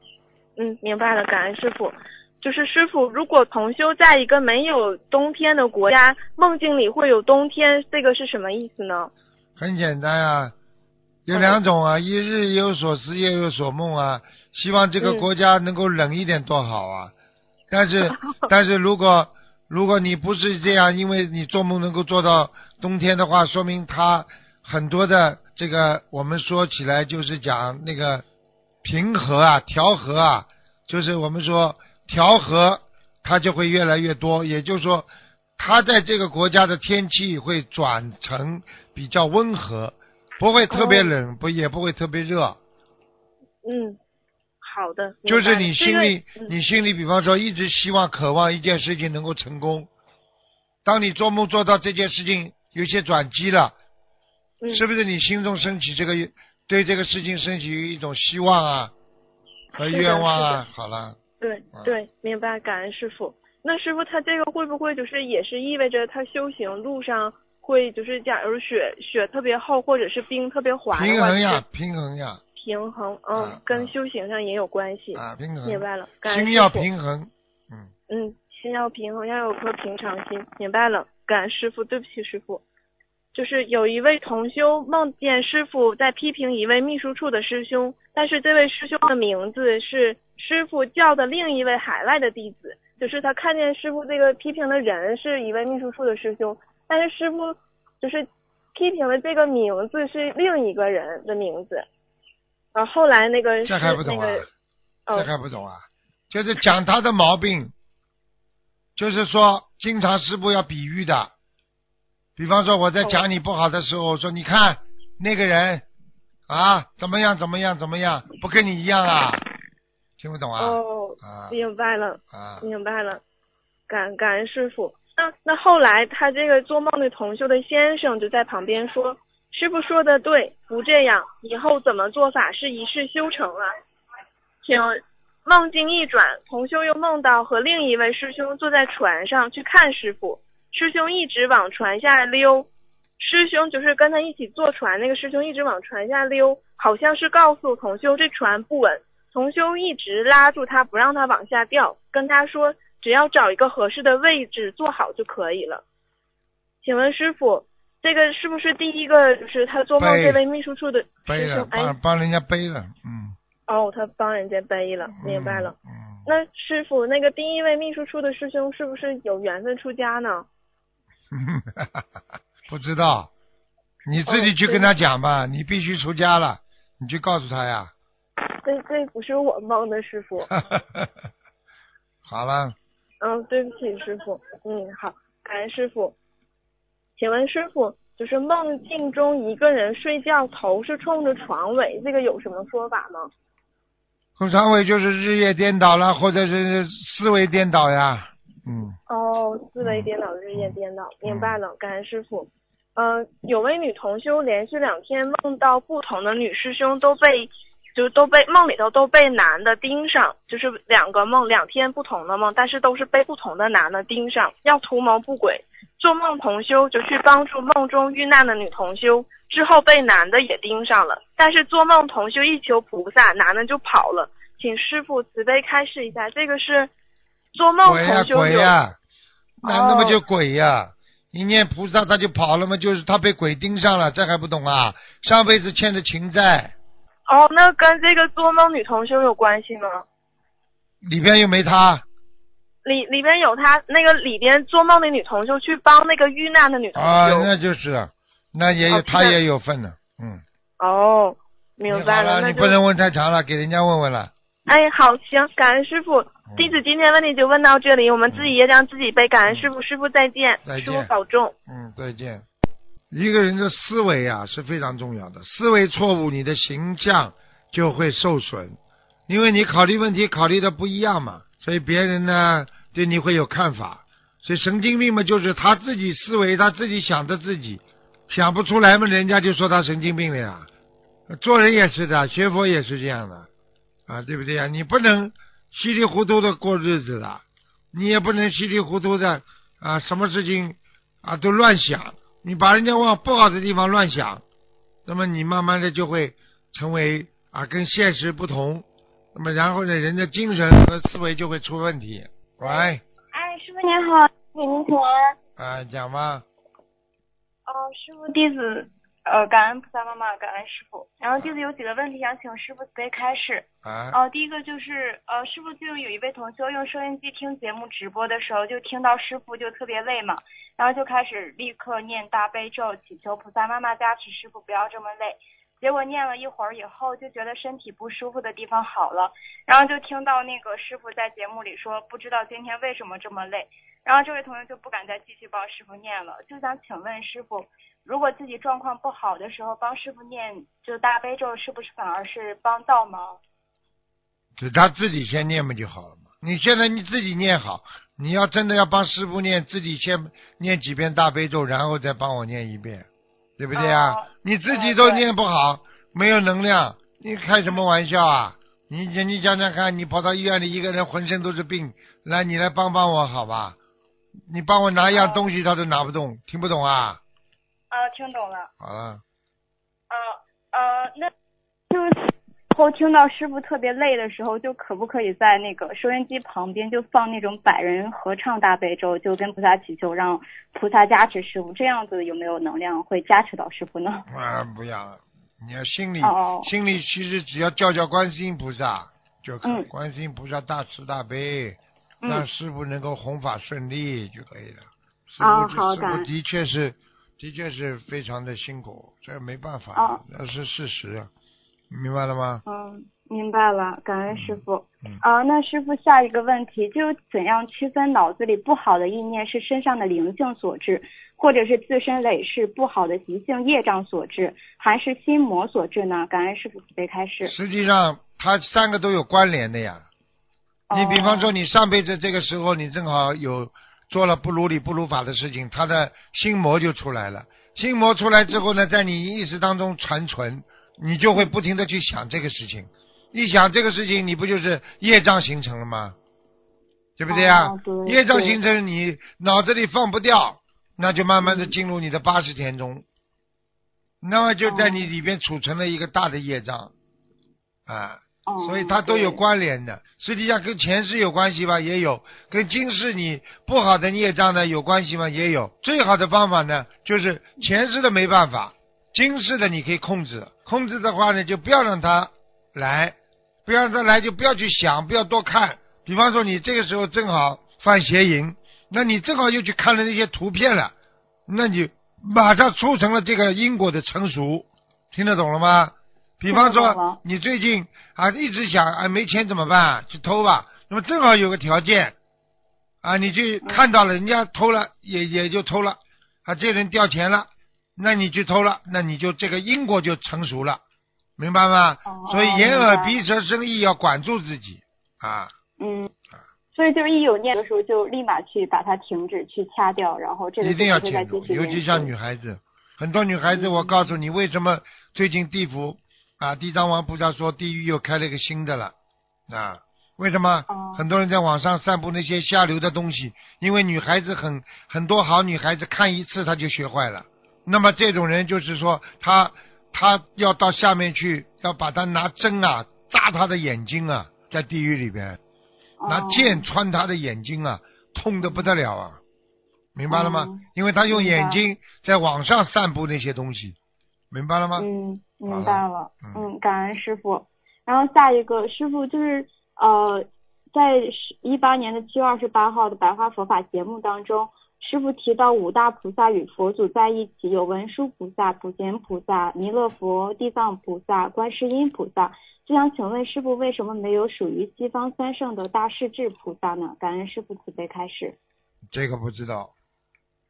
F: 嗯，明白了，感恩师傅。就是师傅，如果同修在一个没有冬天的国家，梦境里会有冬天，这个是什么意思呢？
B: 很简单啊，有两种啊，一日有所思，夜有所梦啊。希望这个
F: 嗯
B: 国家能够冷一点多好啊！但是，但是如果如果你不是这样，因为你做梦能够做到冬天的话，说明它很多的这个我们说起来就是讲那个平和啊、调和啊，就是我们说调和，它就会越来越多。也就是说，它在这个国家的天气会转成比较温和，不会特别
F: 哦
B: 冷，不也不会特别热。
F: 嗯，好的。
B: 就是你心里，
F: 嗯
B: 你心里，比方说一直希望、渴望一件事情能够成功，当你做梦做到这件事情有些转机了，
F: 嗯
B: 是不是你心中升起这个对这个事情升起一种希望啊和愿望啊。好了，
F: 对
B: 啊
F: 对，明白，感恩师傅。那师傅他这个会不会就是也是意味着他修行路上会就是假如雪雪特别厚或者是冰特别滑的话，
B: 平衡呀
F: 就是，
B: 平衡呀，
F: 平衡，
B: 啊
F: 嗯，跟
B: 啊
F: 修行上也有关系。
B: 啊，平衡。
F: 明白了，感恩
B: 心要平衡，嗯，
F: 嗯，心要平衡，要有颗平常心，明白了。感恩师傅，对不起师傅。就是有一位同修梦见师傅在批评一位秘书处的师兄，但是这位师兄的名字是师傅叫的另一位海外的弟子，就是他看见师傅这个批评的人是一位秘书处的师兄，但是师傅就是批评的这个名字是另一个人的名字。啊后后来那个是
B: 这还不懂啊？
F: 那个，
B: 这
F: 哦，
B: 还不懂啊？就是讲他的毛病，就是说经常师傅要比喻的，比方说我在讲你不好的时候，我说你看那个人啊怎么样怎么样怎么样，不跟你一样啊？听不懂啊？
F: 哦，
B: 啊
F: 明白了。
B: 啊！
F: 明白了，感感恩师傅。那那后来他这个做梦的同修的先生就在旁边说：“师傅说的对，不这样，以后怎么做法是一世修成啊？”请梦境一转，同修又梦到和另一位师兄坐在船上去看师傅，师兄一直往船下溜，师兄就是跟他一起坐船那个师兄一直往船下溜，好像是告诉同修这船不稳。同修一直拉住他，不让他往下掉，跟他说只要找一个合适的位置坐好就可以了。请问师傅，这个是不是第一个就是他做梦这位秘书处的
B: 背了，
F: 师兄？哎
B: 帮，帮人家背了，嗯，
F: 哦，他帮人家背了，明白了。
B: 嗯。嗯
F: 那师傅，那个第一位秘书处的师兄是不是有缘分出家呢？
B: 不知道，你自己去跟他讲吧。你必须出家了，你去告诉他呀。
F: 这这不是我梦的师傅。
B: 好了，
F: 嗯，对不起，师傅。嗯，好，感恩师傅。请问师傅，就是梦境中一个人睡觉头是冲着床尾，这个有什么说法吗？
B: 通常会就是日夜颠倒了，或者是思维颠倒呀。嗯，
F: 哦，思维颠倒，日夜颠倒，明白了，感恩师傅。嗯、有位女同修连续两天梦到不同的女师兄都被，就都被梦里头都被男的盯上，就是两个梦，两天不同的梦，但是都是被不同的男的盯上，要图谋不轨。做梦同修就去帮助梦中遇难的女同修，之后被男的也盯上了，但是做梦同修一求菩萨，男的就跑了。请师傅慈悲开示一下，这个是做梦
B: 鬼呀
F: 同修有
B: 鬼呀，男的嘛
F: 哦
B: 就鬼呀。一念菩萨他就跑了嘛，就是他被鬼盯上了，这还不懂啊？上辈子欠的情债，
F: 哦，那跟这个做梦女同修有关系吗？
B: 里边又没他，
F: 里里边有他那个里边做梦的女同修去帮那个遇难的女同修。
B: 啊，那就是，那也有、
F: 哦
B: 他也有份呢，嗯。
F: 哦，明白
B: 了，
F: 那
B: 你不能问太长了，给人家问问了。
F: 哎，好，行，感恩师傅。
B: 嗯
F: 弟子今天问题就问到这里，我们自己也让自己背。感恩师傅，师傅再见，
B: 再见
F: 师傅保重。
B: 嗯，再见。一个人的思维啊是非常重要的，思维错误，你的形象就会受损，因为你考虑问题考虑的不一样嘛，所以别人呢对你会有看法。所以神经病嘛，就是他自己思维，他自己想着自己，想不出来嘛，人家就说他神经病了呀。做人也是的，学佛也是这样的，啊，对不对呀？你不能稀里糊涂的过日子的，你也不能稀里糊涂的啊，什么事情啊都乱想，你把人家往不好的地方乱想，那么你慢慢的就会成为啊跟现实不同，那么然后呢，人的精神和思维就会出问题。喂，
G: 哎，师傅您好，给您请安。
B: 啊，讲吧，
G: 哦，师傅弟子，呃，感恩菩萨妈妈，感恩师傅。然后弟子有几个问题想请师傅慈悲开示。
B: 啊，
G: 哦、第一个就是，呃，师傅就有一位同修用收音机听节目直播的时候，就听到师傅就特别累嘛，然后就开始立刻念大悲咒，祈求菩萨妈妈加持师傅不要这么累。结果念了一会儿以后，就觉得身体不舒服的地方好了，然后就听到那个师傅在节目里说，不知道今天为什么这么累。然后这位同学就不敢再继续帮师傅念了，就想请问师傅，如果自己状况不好的时候帮师傅念就大悲咒，是不是反而是帮倒忙？
B: 就他自己先念不就好了嘛？你现在你自己念好，你要真的要帮师傅念，自己先念几遍大悲咒，然后再帮我念一遍，对不对啊？
G: 哦
B: 你自己都念不好，没有能量，你开什么玩笑啊？你你你想想看，你跑到医院里一个人浑身都是病，来你来帮帮我好吧？你帮我拿一样东西他都拿不动，听不懂啊？
H: 啊，听懂了。
B: 好了，
H: 啊呃，那就是后听到师傅特别累的时候，就可不可以在那个收音机旁边就放那种百人合唱大悲咒，就跟菩萨祈求，让菩萨加持师傅，这样子有没有能量会加持到师傅呢？
B: 啊不要，你要心里、
H: 哦
B: 心里其实只要叫叫观世音菩萨就可以，
H: 嗯
B: 观世音菩萨大慈大悲，
H: 嗯
B: 让师傅能够弘法顺利就可以了。师
H: 啊好
B: 的确是的确是非常的辛苦，这没办法，
H: 哦
B: 那是事实，明白了吗？
H: 嗯，明白了，感恩师傅。
B: 嗯
H: 啊，那师傅下一个问题就是怎样区分脑子里不好的意念是身上的灵性所致，或者是自身累世不好的习性业障所致，还是心魔所致呢？感恩师傅慈悲开始。
B: 实际上，它三个都有关联的呀。你比方说，
H: 哦
B: 你上辈子这个时候，你正好有做了不如理不如法的事情，他的心魔就出来了。心魔出来之后呢，在你意识当中传存，你就会不停的去想这个事情。一想这个事情，你不就是业障形成了吗？对不对啊？业障形成，你脑子里放不掉，那就慢慢的进入你的八十天中，那么就在你里边储存了一个大的业障，啊。
H: 哦
B: 所以它都有关联的。实际上跟前世有关系吧，也有；跟今世你不好的孽障呢有关系吗？也有。最好的方法呢，就是前世的没办法，今世的你可以控制。控制的话呢，就不要让它来，不要让它来，就不要去想，不要多看。比方说，你这个时候正好犯邪淫，那你正好又去看了那些图片了，那你马上促成了这个因果的成熟，听得懂了吗？比方说你最近啊一直想啊没钱怎么办？去偷吧。那么正好有个条件啊，你去看到了人家偷了，也也就偷了啊，这人掉钱了，那你去偷了，那你就这个因果就成熟了，明白吗？
H: 哦
B: 所以眼耳鼻舌身意要管住自己啊。
H: 嗯，所以就是一有念的时候，就立马去把它停止，去掐掉，然后这个
B: 一定要尤其像女孩子，很多女孩子，
H: 嗯
B: 我告诉你，为什么最近地府啊，地藏王菩萨说地狱又开了一个新的了啊？为什么
H: 哦
B: 很多人在网上散布那些下流的东西？因为女孩子很很多好女孩子看一次她就学坏了，那么这种人就是说她她要到下面去，要把她拿针啊扎她的眼睛啊，在地狱里边。拿
H: 哦
B: 剑穿他的眼睛啊，痛的不得了啊，明白了吗？
H: 嗯
B: 因为他用眼睛在网上散布那些东西，明白了吗？
H: 嗯，
B: 好
H: 明白了。
B: 嗯
H: 嗯，感恩师傅。然后下一个师傅就是呃，在一八年的七月二十八号的白话佛法节目当中，师傅提到五大菩萨与佛祖在一起，有文殊菩萨、普贤菩萨、弥勒佛、地藏菩萨、观世音菩萨。就想请问师傅，为什么没有属于西方三圣的大势至菩萨呢？感恩师傅慈悲开示。
B: 这个不知道，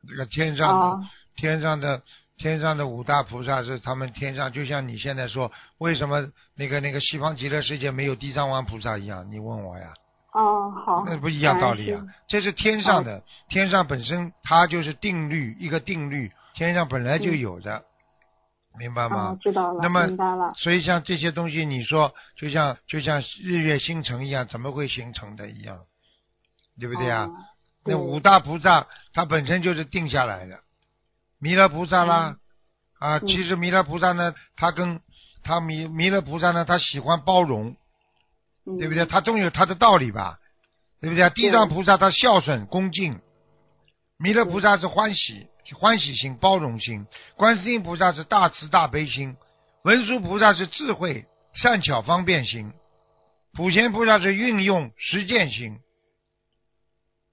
B: 这个天上的、
H: 哦
B: 天上的天上的五大菩萨是他们天上，就像你现在说，为什么那个那个西方极乐世界没有地藏王菩萨一样？你问我呀？
H: 哦，好。
B: 那不一样道理啊！这是天上的，天上本身它就是定律，一个定律，天上本来就有的，明白吗？
H: 哦，知道了，
B: 那么
H: 明白了。
B: 所以像这些东西，你说就像就像日月星辰一样，怎么会形成的一样，对不对啊？
H: 哦
B: 那五大菩萨它本身就是定下来的，弥勒菩萨啦，啊，
H: 嗯。
B: 其实弥勒菩萨呢，他跟他弥弥勒菩萨呢，他喜欢包容，
H: 嗯。
B: 对不对？他总有他的道理吧，对不对？地藏菩萨他孝顺恭敬，弥勒菩萨是欢喜欢喜心包容心，观世音菩萨是大慈大悲心，文殊菩萨是智慧善巧方便心，普贤菩萨是运用实践心。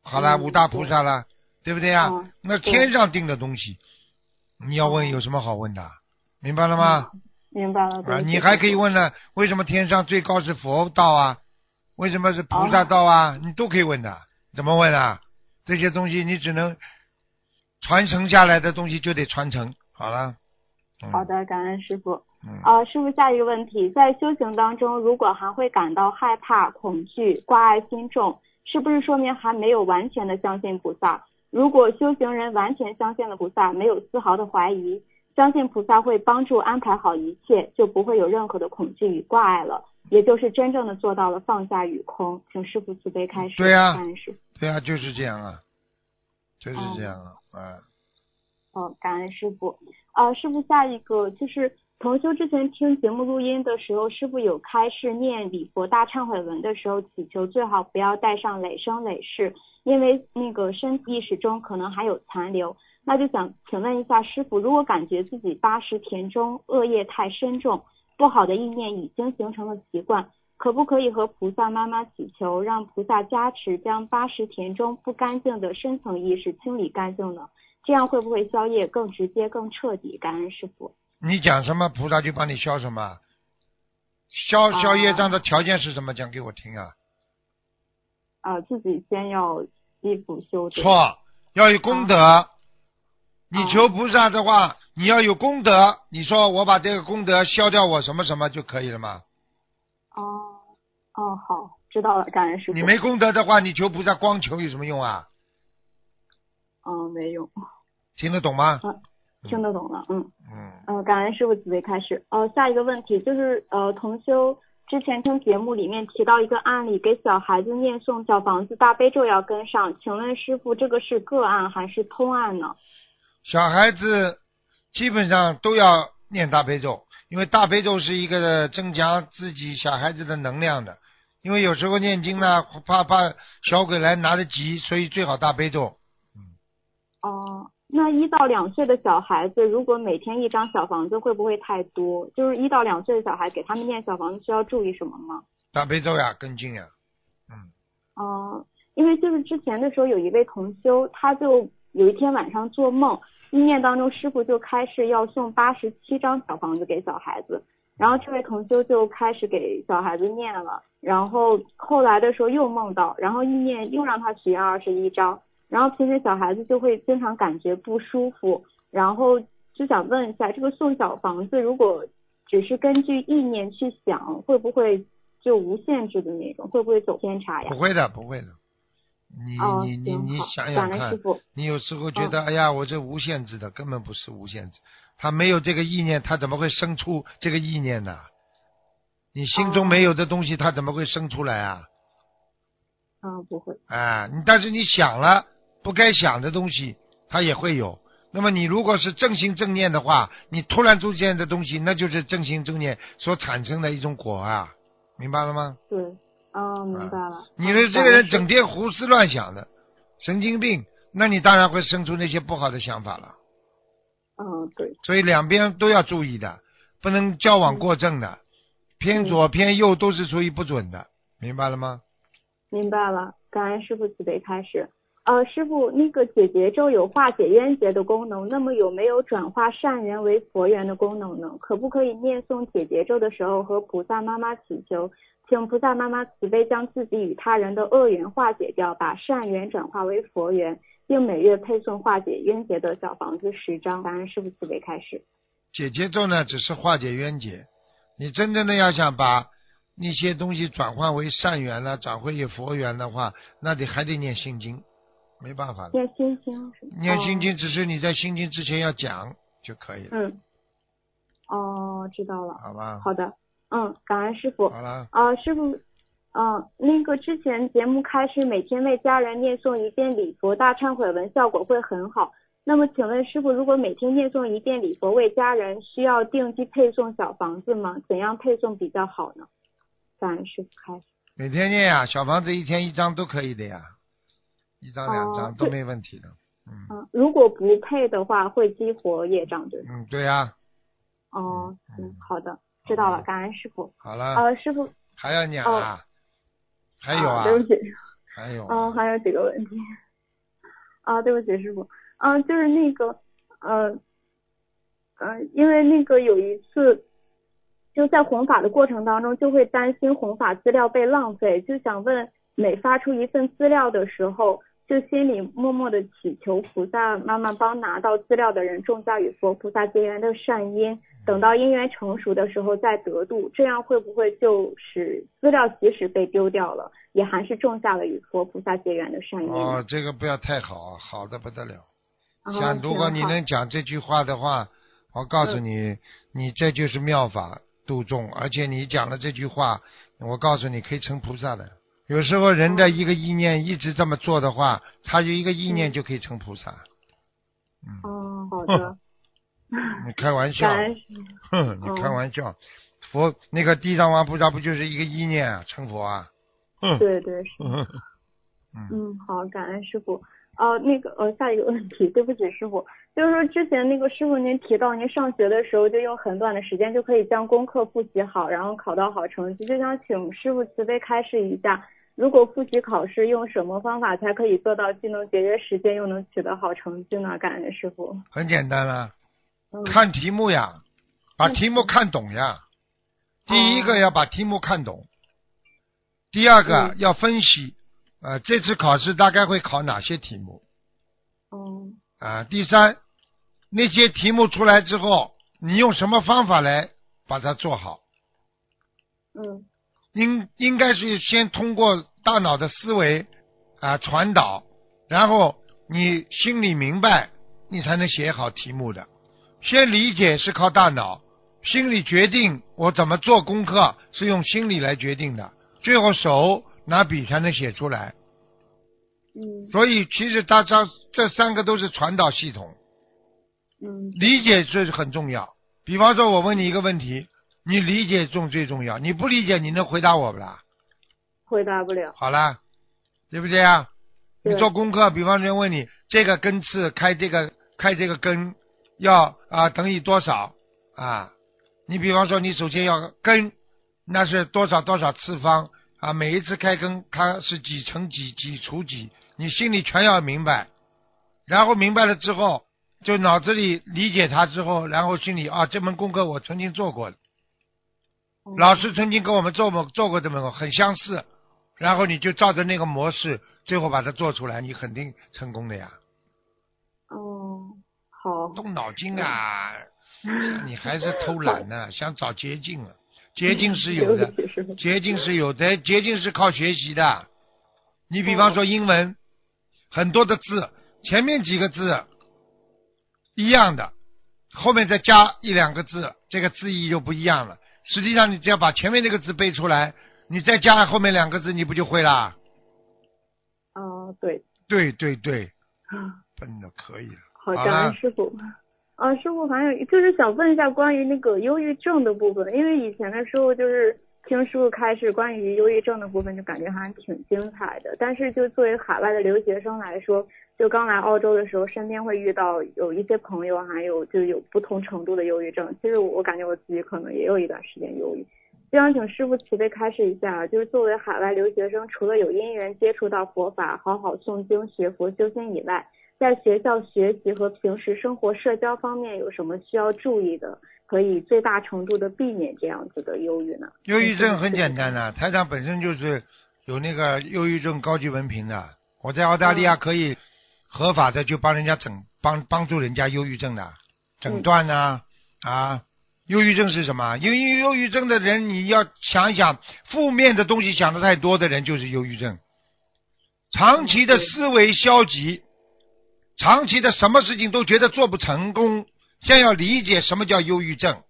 B: 好了，
H: 嗯
B: 五大菩萨了，对。不对啊、
H: 嗯
B: 那天上定的东西，你要问
H: 哦
B: 有什么好问的？明白了吗？
H: 明白了。对
B: 啊，你还可以问呢，为什么天上最高是佛道啊？为什么是菩萨道啊？你都可以问的，怎么问啊？这些东西你只能传承下来的东西就得传承。好了，嗯、
H: 好，的，感恩师傅。
B: 嗯，
H: 啊，师傅，下一个问题，在修行当中，如果还会感到害怕、恐惧、挂碍心重，是不是说明还没有完全的相信菩萨？如果修行人完全相信了菩萨，没有丝毫的怀疑，相信菩萨会帮助安排好一切，就不会有任何的恐惧与挂碍了，也就是真正的做到了放下与空。请师傅慈悲开始。
B: 对呀
H: 感恩师傅。
B: 对啊，就是这样啊，就是这样啊，啊，
H: 哦，感恩师傅。呃，师傅，下一个就是同修之前听节目录音的时候，师傅有开示念礼佛大忏悔文的时候，祈求最好不要带上累生累世，因为那个身意识中可能还有残留。那就想请问一下师傅，如果感觉自己八十田中恶业太深重，不好的意念已经形成了习惯，可不可以和菩萨妈妈祈求，让菩萨加持，将八十田中不干净的深层意识清理干净呢？这样会不会消业更直接、更彻底？感恩师傅。
B: 你讲什么，菩萨就帮你消什么。消消业障的条件是什么？讲给我听啊！
H: 呃，自己先要积福修德。
B: 错，要有功德。
H: 啊
B: 你求菩萨的话，你要有功德。你说我把这个功德消掉，我什么什么就可以了吗？
H: 哦，哦，好，知道了，感恩师傅。
B: 你没功德的话，你求菩萨光求有什么用啊？
H: 嗯，没用，
B: 听得懂吗？
H: 听得懂了，嗯。
B: 嗯，
H: 呃，感恩师傅慈悲开始。呃，下一个问题就是，呃，同修之前听节目里面提到一个案例，给小孩子念诵小房子大悲咒要跟上，请问师傅这个是个案还是通案呢？
B: 小孩子基本上都要念大悲咒，因为大悲咒是一个增强自己小孩子的能量的。因为有时候念经呢，怕怕小鬼来拿得急，所以最好大悲咒。
H: 嗯哦、那一到两岁的小孩子，如果每天一张小房子，会不会太多？就是一到两岁的小孩，给他们念小房子需要注意什么吗？
B: 大悲咒呀，跟进呀，嗯
H: 哦、因为就是之前的时候，有一位同修，他就有一天晚上做梦，意念当中师傅就开始要送八十七张小房子给小孩子，然后这位同修就开始给小孩子念了，然后后来的时候又梦到，然后意念又让他许愿二十一张，然后平时小孩子就会经常感觉不舒服，然后就想问一下，这个送小房子如果只是根据意念去想，会不会就无限制的那种，会不会走偏差呀
B: 不？会的，不会的。你
H: 哦
B: 你你你想想看你有时候觉得、
H: 嗯
B: 哎呀，我这无限制的，根本不是无限制。他没有这个意念，他怎么会生出这个意念呢？你心中
H: 哦
B: 没有的东西，他怎么会生出来啊？
H: 啊，不会。
B: 啊，你但是你想了不该想的东西，它也会有。那么你如果是正心正念的话，你突然出现的东西，那就是正心正念所产生的一种果啊，明白了吗？
H: 对，哦，明白了。
B: 你的这个人整天胡思乱想的，神经病，那你当然会生出那些不好的想法了。
H: 嗯，对，
B: 所以两边都要注意的，不能交往过正的，偏左偏右都是属于不准的，明白了吗？
H: 明白了。感恩师傅慈悲开始。呃，师傅，那个解结咒有化解冤结的功能，那么有没有转化善缘为佛缘的功能呢？可不可以念诵解结咒的时候和菩萨妈妈祈求，请菩萨妈妈慈悲将自己与他人的恶缘化解掉，把善缘转化为佛缘，并每月配送化解冤结的小房子十张。感恩师傅慈悲开始。
B: 解结咒呢，只是化解冤结。你真正的要想把那些东西转换为善缘了，转换为佛缘的话，那得还得念心经，没办法的。
H: 念心经？
B: 念心
H: 哦
B: 经只是你在心经之前要讲就可以了，
H: 嗯。哦，知道了。
B: 好吧？
H: 好的，嗯，感恩师傅。
B: 好了，
H: 啊，师傅，嗯、那个之前节目开始每天为家人念诵一遍礼佛大忏悔文，效果会很好。那么，请问师傅，如果每天念诵一遍礼佛为家人，需要定期配送小房子吗？怎样配送比较好呢？感恩师傅开始。
B: 每天念呀，小房子一天一张都可以的呀，一张两张
H: 哦
B: 都没问题的。嗯
H: 嗯、如果不配的话，会激活业障对吗？
B: 嗯，对呀，
H: 哦，
B: 嗯
H: 嗯，好的，知道了，感恩师傅。
B: 好了，
H: 呃，师傅，
B: 还要念啊？还有啊？
H: 对不起。
B: 还有啊
H: 嗯，还有几个问题。啊，对不起，师傅。嗯、就是那个，呃，呃，因为那个有一次，就在弘法的过程当中，就会担心弘法资料被浪费，就想问，每发出一份资料的时候，就心里默默的祈求菩萨妈妈帮拿到资料的人种下与佛菩萨结缘的善因，等到因缘成熟的时候再得度，这样会不会就使资料即使被丢掉了，也还是种下了与佛菩萨结缘的善因？
B: 哦，这个不要太好，好的不得了。
H: 啊
B: 像如果你能讲这句话的话，我告诉你，你这就是妙法度众，而且你讲了这句话，我告诉你可以成菩萨的。有时候人的一个意念一直这么做的话，他就一个意念就可以成菩萨。嗯，
H: 哦，好的。
B: 你开玩笑你开玩笑。佛那个地藏王菩萨不就是一个意念啊，成佛啊？嗯，
H: 对对是。
B: 嗯
H: 嗯，好，感恩师傅。哦、那个呃，下一个问题，对不起师傅，就是说之前那个师傅您提到您上学的时候就用很短的时间就可以将功课复习好，然后考到好成绩，就想请师傅慈悲开示一下，如果复习考试用什么方法才可以做到既能节约时间又能取得好成绩呢？感恩师傅。
B: 很简单了，
H: 嗯，
B: 看题目呀，把题目看懂呀。第一个要把题目看懂，第二个
H: 嗯
B: 要分析，呃，这次考试大概会考哪些题目
H: 嗯，
B: 啊？第三，那些题目出来之后，你用什么方法来把它做好？
H: 嗯
B: 应应该是先通过大脑的思维啊传导，然后你心里明白，你才能写好题目的。先理解是靠大脑，心里决定我怎么做功课是用心理来决定的，最后手拿笔才能写出来。
H: 嗯
B: 所以其实大家这三个都是传导系统，
H: 嗯
B: 理解这是很重要。比方说，我问你一个问题，你理解重最重要，你不理解，你能回答我不啦？
H: 回答不了。
B: 好了，对不对啊？你做功课，比方说问你这个根次开这个开这个根要啊等于多少啊？你比方说你首先要根，那是多少多少次方啊？每一次开根它是几乘几几除几，你心里全要明白。然后明白了之后，就脑子里理解它之后，然后心里啊这门功课我曾经做过的，
H: 嗯
B: 老师曾经跟我们做过做过这么个，很相似。然后你就照着那个模式，最后把它做出来，你肯定成功的呀。
H: 哦，好。
B: 动脑筋啊！你还是偷懒呢、想找捷径啊？捷径是有的，捷径是有的，捷径是靠学习的。你比方说英文，很多的字，前面几个字一样的，后面再加一两个字，这个字义就不一样了。实际上，你只要把前面那个字背出来，你再加后面两个字，你不就会啦？
H: 哦，对。
B: 对对对，
H: 啊
B: 笨的可以了。
H: 好，
B: 好
H: 感恩师傅。啊，师傅还有就是想问一下关于那个忧郁症的部分，因为以前的时候就是听师傅开始关于忧郁症的部分，就感觉还挺精彩的。但是就作为海外的留学生来说，就刚来澳洲的时候，身边会遇到有一些朋友，还有就有不同程度的忧郁症。其实我感觉我自己可能也有一段时间忧郁。就想请师傅慈悲开示一下，就是作为海外留学生，除了有因缘接触到佛法，好好诵经学佛修心以外，在学校学习和平时生活社交方面有什么需要注意的，可以最大程度的避免这样子的忧郁呢？
B: 忧郁症很简单的，台长本身就是有那个忧郁症高级文凭的，我在澳大利亚可以合法的就帮人家诊帮帮助人家忧郁症的诊断呐啊。忧郁症是什么？因为忧郁症的人，你要想一想，负面的东西想的太多的人就是忧郁症。长期的思维消极，长期的什么事情都觉得做不成功，先要理解什么叫忧郁症，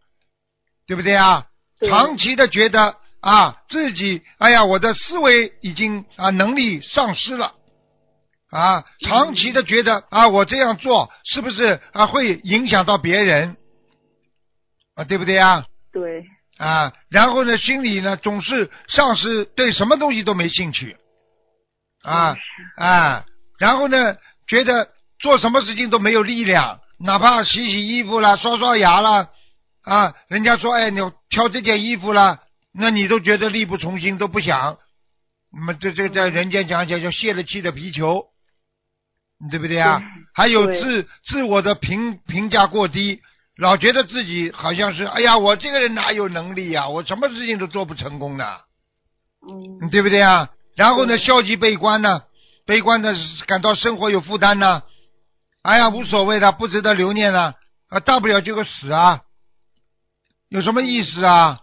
B: 对不对啊？
H: 对
B: 长期的觉得啊自己，哎呀，我的思维已经啊能力丧失了。啊，长期的觉得啊，我这样做是不是啊会影响到别人？啊？对不对啊？
H: 对，
B: 啊，然后呢，心里呢总是丧失对什么东西都没兴趣，啊啊，然后呢，觉得做什么事情都没有力量，哪怕洗洗衣服啦、刷刷牙啦，啊，人家说哎，你挑这件衣服啦，那你都觉得力不从心，都不想，那么这这在人间讲讲叫泄了气的皮球，对不对啊？
H: 对
B: 还有自自我的评评价过低，老觉得自己好像是，哎呀，我这个人哪有能力呀、我什么事情都做不成功的，
H: 嗯，
B: 对不对啊？然后呢，消极悲观呢，悲观的感到生活有负担呢，哎呀，无所谓的，不值得留念呢，啊，大不了就个死啊，有什么意思啊？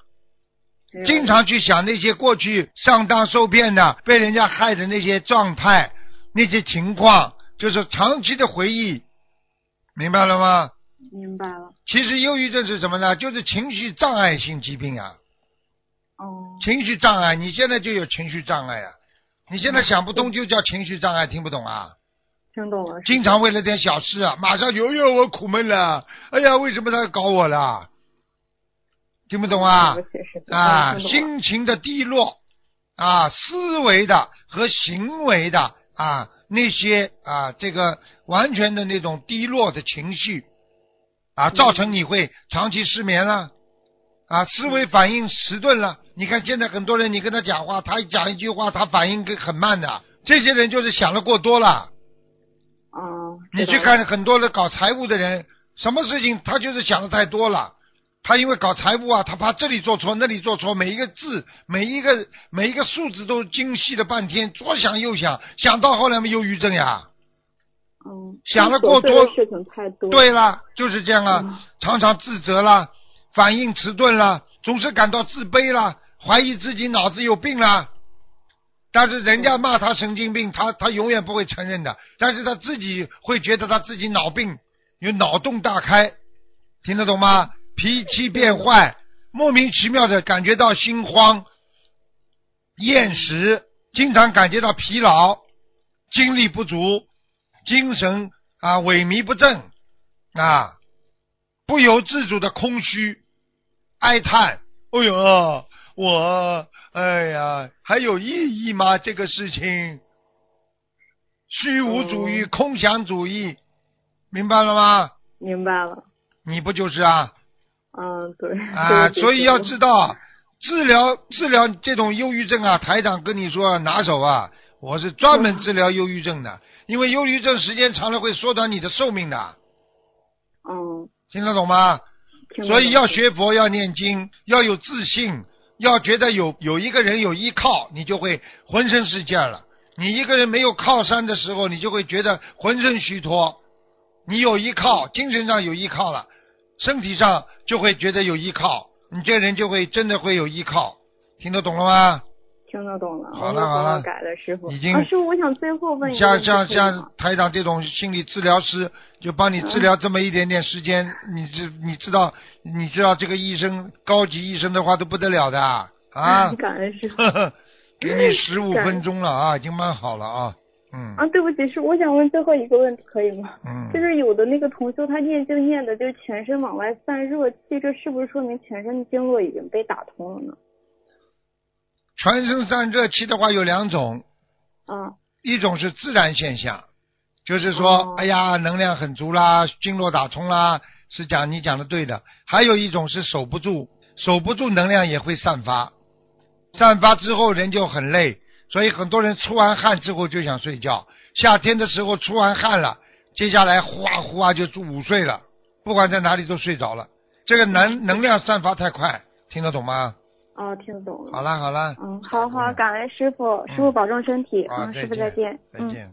B: 经常去想那些过去上当受骗的、被人家害的那些状态、那些情况，就是长期的回忆，明白了吗？
H: 明白了。
B: 其实忧郁症是什么呢？就是情绪障碍性疾病啊。
H: 哦。
B: 情绪障碍，你现在就有情绪障碍啊！你现在想不通就叫情绪障碍，听不懂啊？
H: 听懂了。
B: 经常为了点小事啊，马上就哎呦我苦闷了，哎呀为什么他搞我了？听不懂啊？啊，心情的低落啊，思维的和行为的啊那些啊这个完全的那种低落的情绪啊，造成你会长期失眠了啊，思维反应迟钝了。你看现在很多人，你跟他讲话，他讲一句话，他反应很慢的，这些人就是想的过多了。
H: 哦。
B: 你去看很多的搞财务的人，什么事情他就是想的太多了。他因为搞财务啊，他怕这里做错那里做错，每一个字每一个每一个数字都精细了半天，左想右想，想到后来没忧郁症呀。
H: 嗯。
B: 想的过多。
H: 事情太多。
B: 对了，就是这样啊，常常自责啦，反应迟钝啦，总是感到自卑啦，怀疑自己脑子有病啦。但是人家骂他神经病，他他永远不会承认的，但是他自己会觉得他自己脑病，有脑洞大开，听得懂吗？脾气变坏，莫名其妙的感觉到心慌、厌食，经常感觉到疲劳、精力不足、精神啊萎靡不振啊，不由自主的空虚、哀叹。哎呦，我哎呀，还有意义吗？这个事情，虚无主义、空想主义，明白了吗？
H: 明白了。
B: 你不就是啊？
H: 嗯，对
B: 啊，所以要知道治疗治疗这种忧郁症啊，台长跟你说拿手啊，我是专门治疗忧郁症的，因为忧郁症时间长了会缩短你的寿命的。
H: 嗯，
B: 听得懂吗？所以要学佛，要念经，要有自信，要觉得有有一个人有依靠，你就会浑身是劲了。你一个人没有靠山的时候，你就会觉得浑身虚脱。你有依靠，精神上有依靠了。身体上就会觉得有依靠，你这人就会真的会有依靠，听得懂了吗？
H: 听得懂了。
B: 好了好了，
H: 改了师傅。
B: 已经。
H: 师傅，我想最后问一
B: 下像像像台长这种心理治疗师，就帮你治疗这么一点点时间，你知你知道你知道这个医生高级医生的话都不得了的啊。
H: 感恩师傅。
B: 给你十五分钟了啊，已经蛮好了啊。嗯
H: 啊，对不起，是我想问最后一个问题，可以吗？
B: 嗯，
H: 就是有的那个同修，他念经念的，就是全身往外散热气，这是不是说明全身的经络已经被打通了呢？
B: 全身散热气的话有两种，
H: 啊，
B: 一种是自然现象，就是说，哎呀，能量很足啦，经络打通啦，是讲你讲的对的。还有一种是守不住，守不住能量也会散发，散发之后人就很累。所以很多人出完汗之后就想睡觉，夏天的时候出完汗了，接下来呼啊呼啊就午睡了，不管在哪里都睡着了。这个能能量散发太快，听得懂吗？
H: 哦，听得懂。
B: 好了好了。
H: 嗯，好好，感恩师傅，师傅保重身体。嗯，师傅再见。
B: 再见。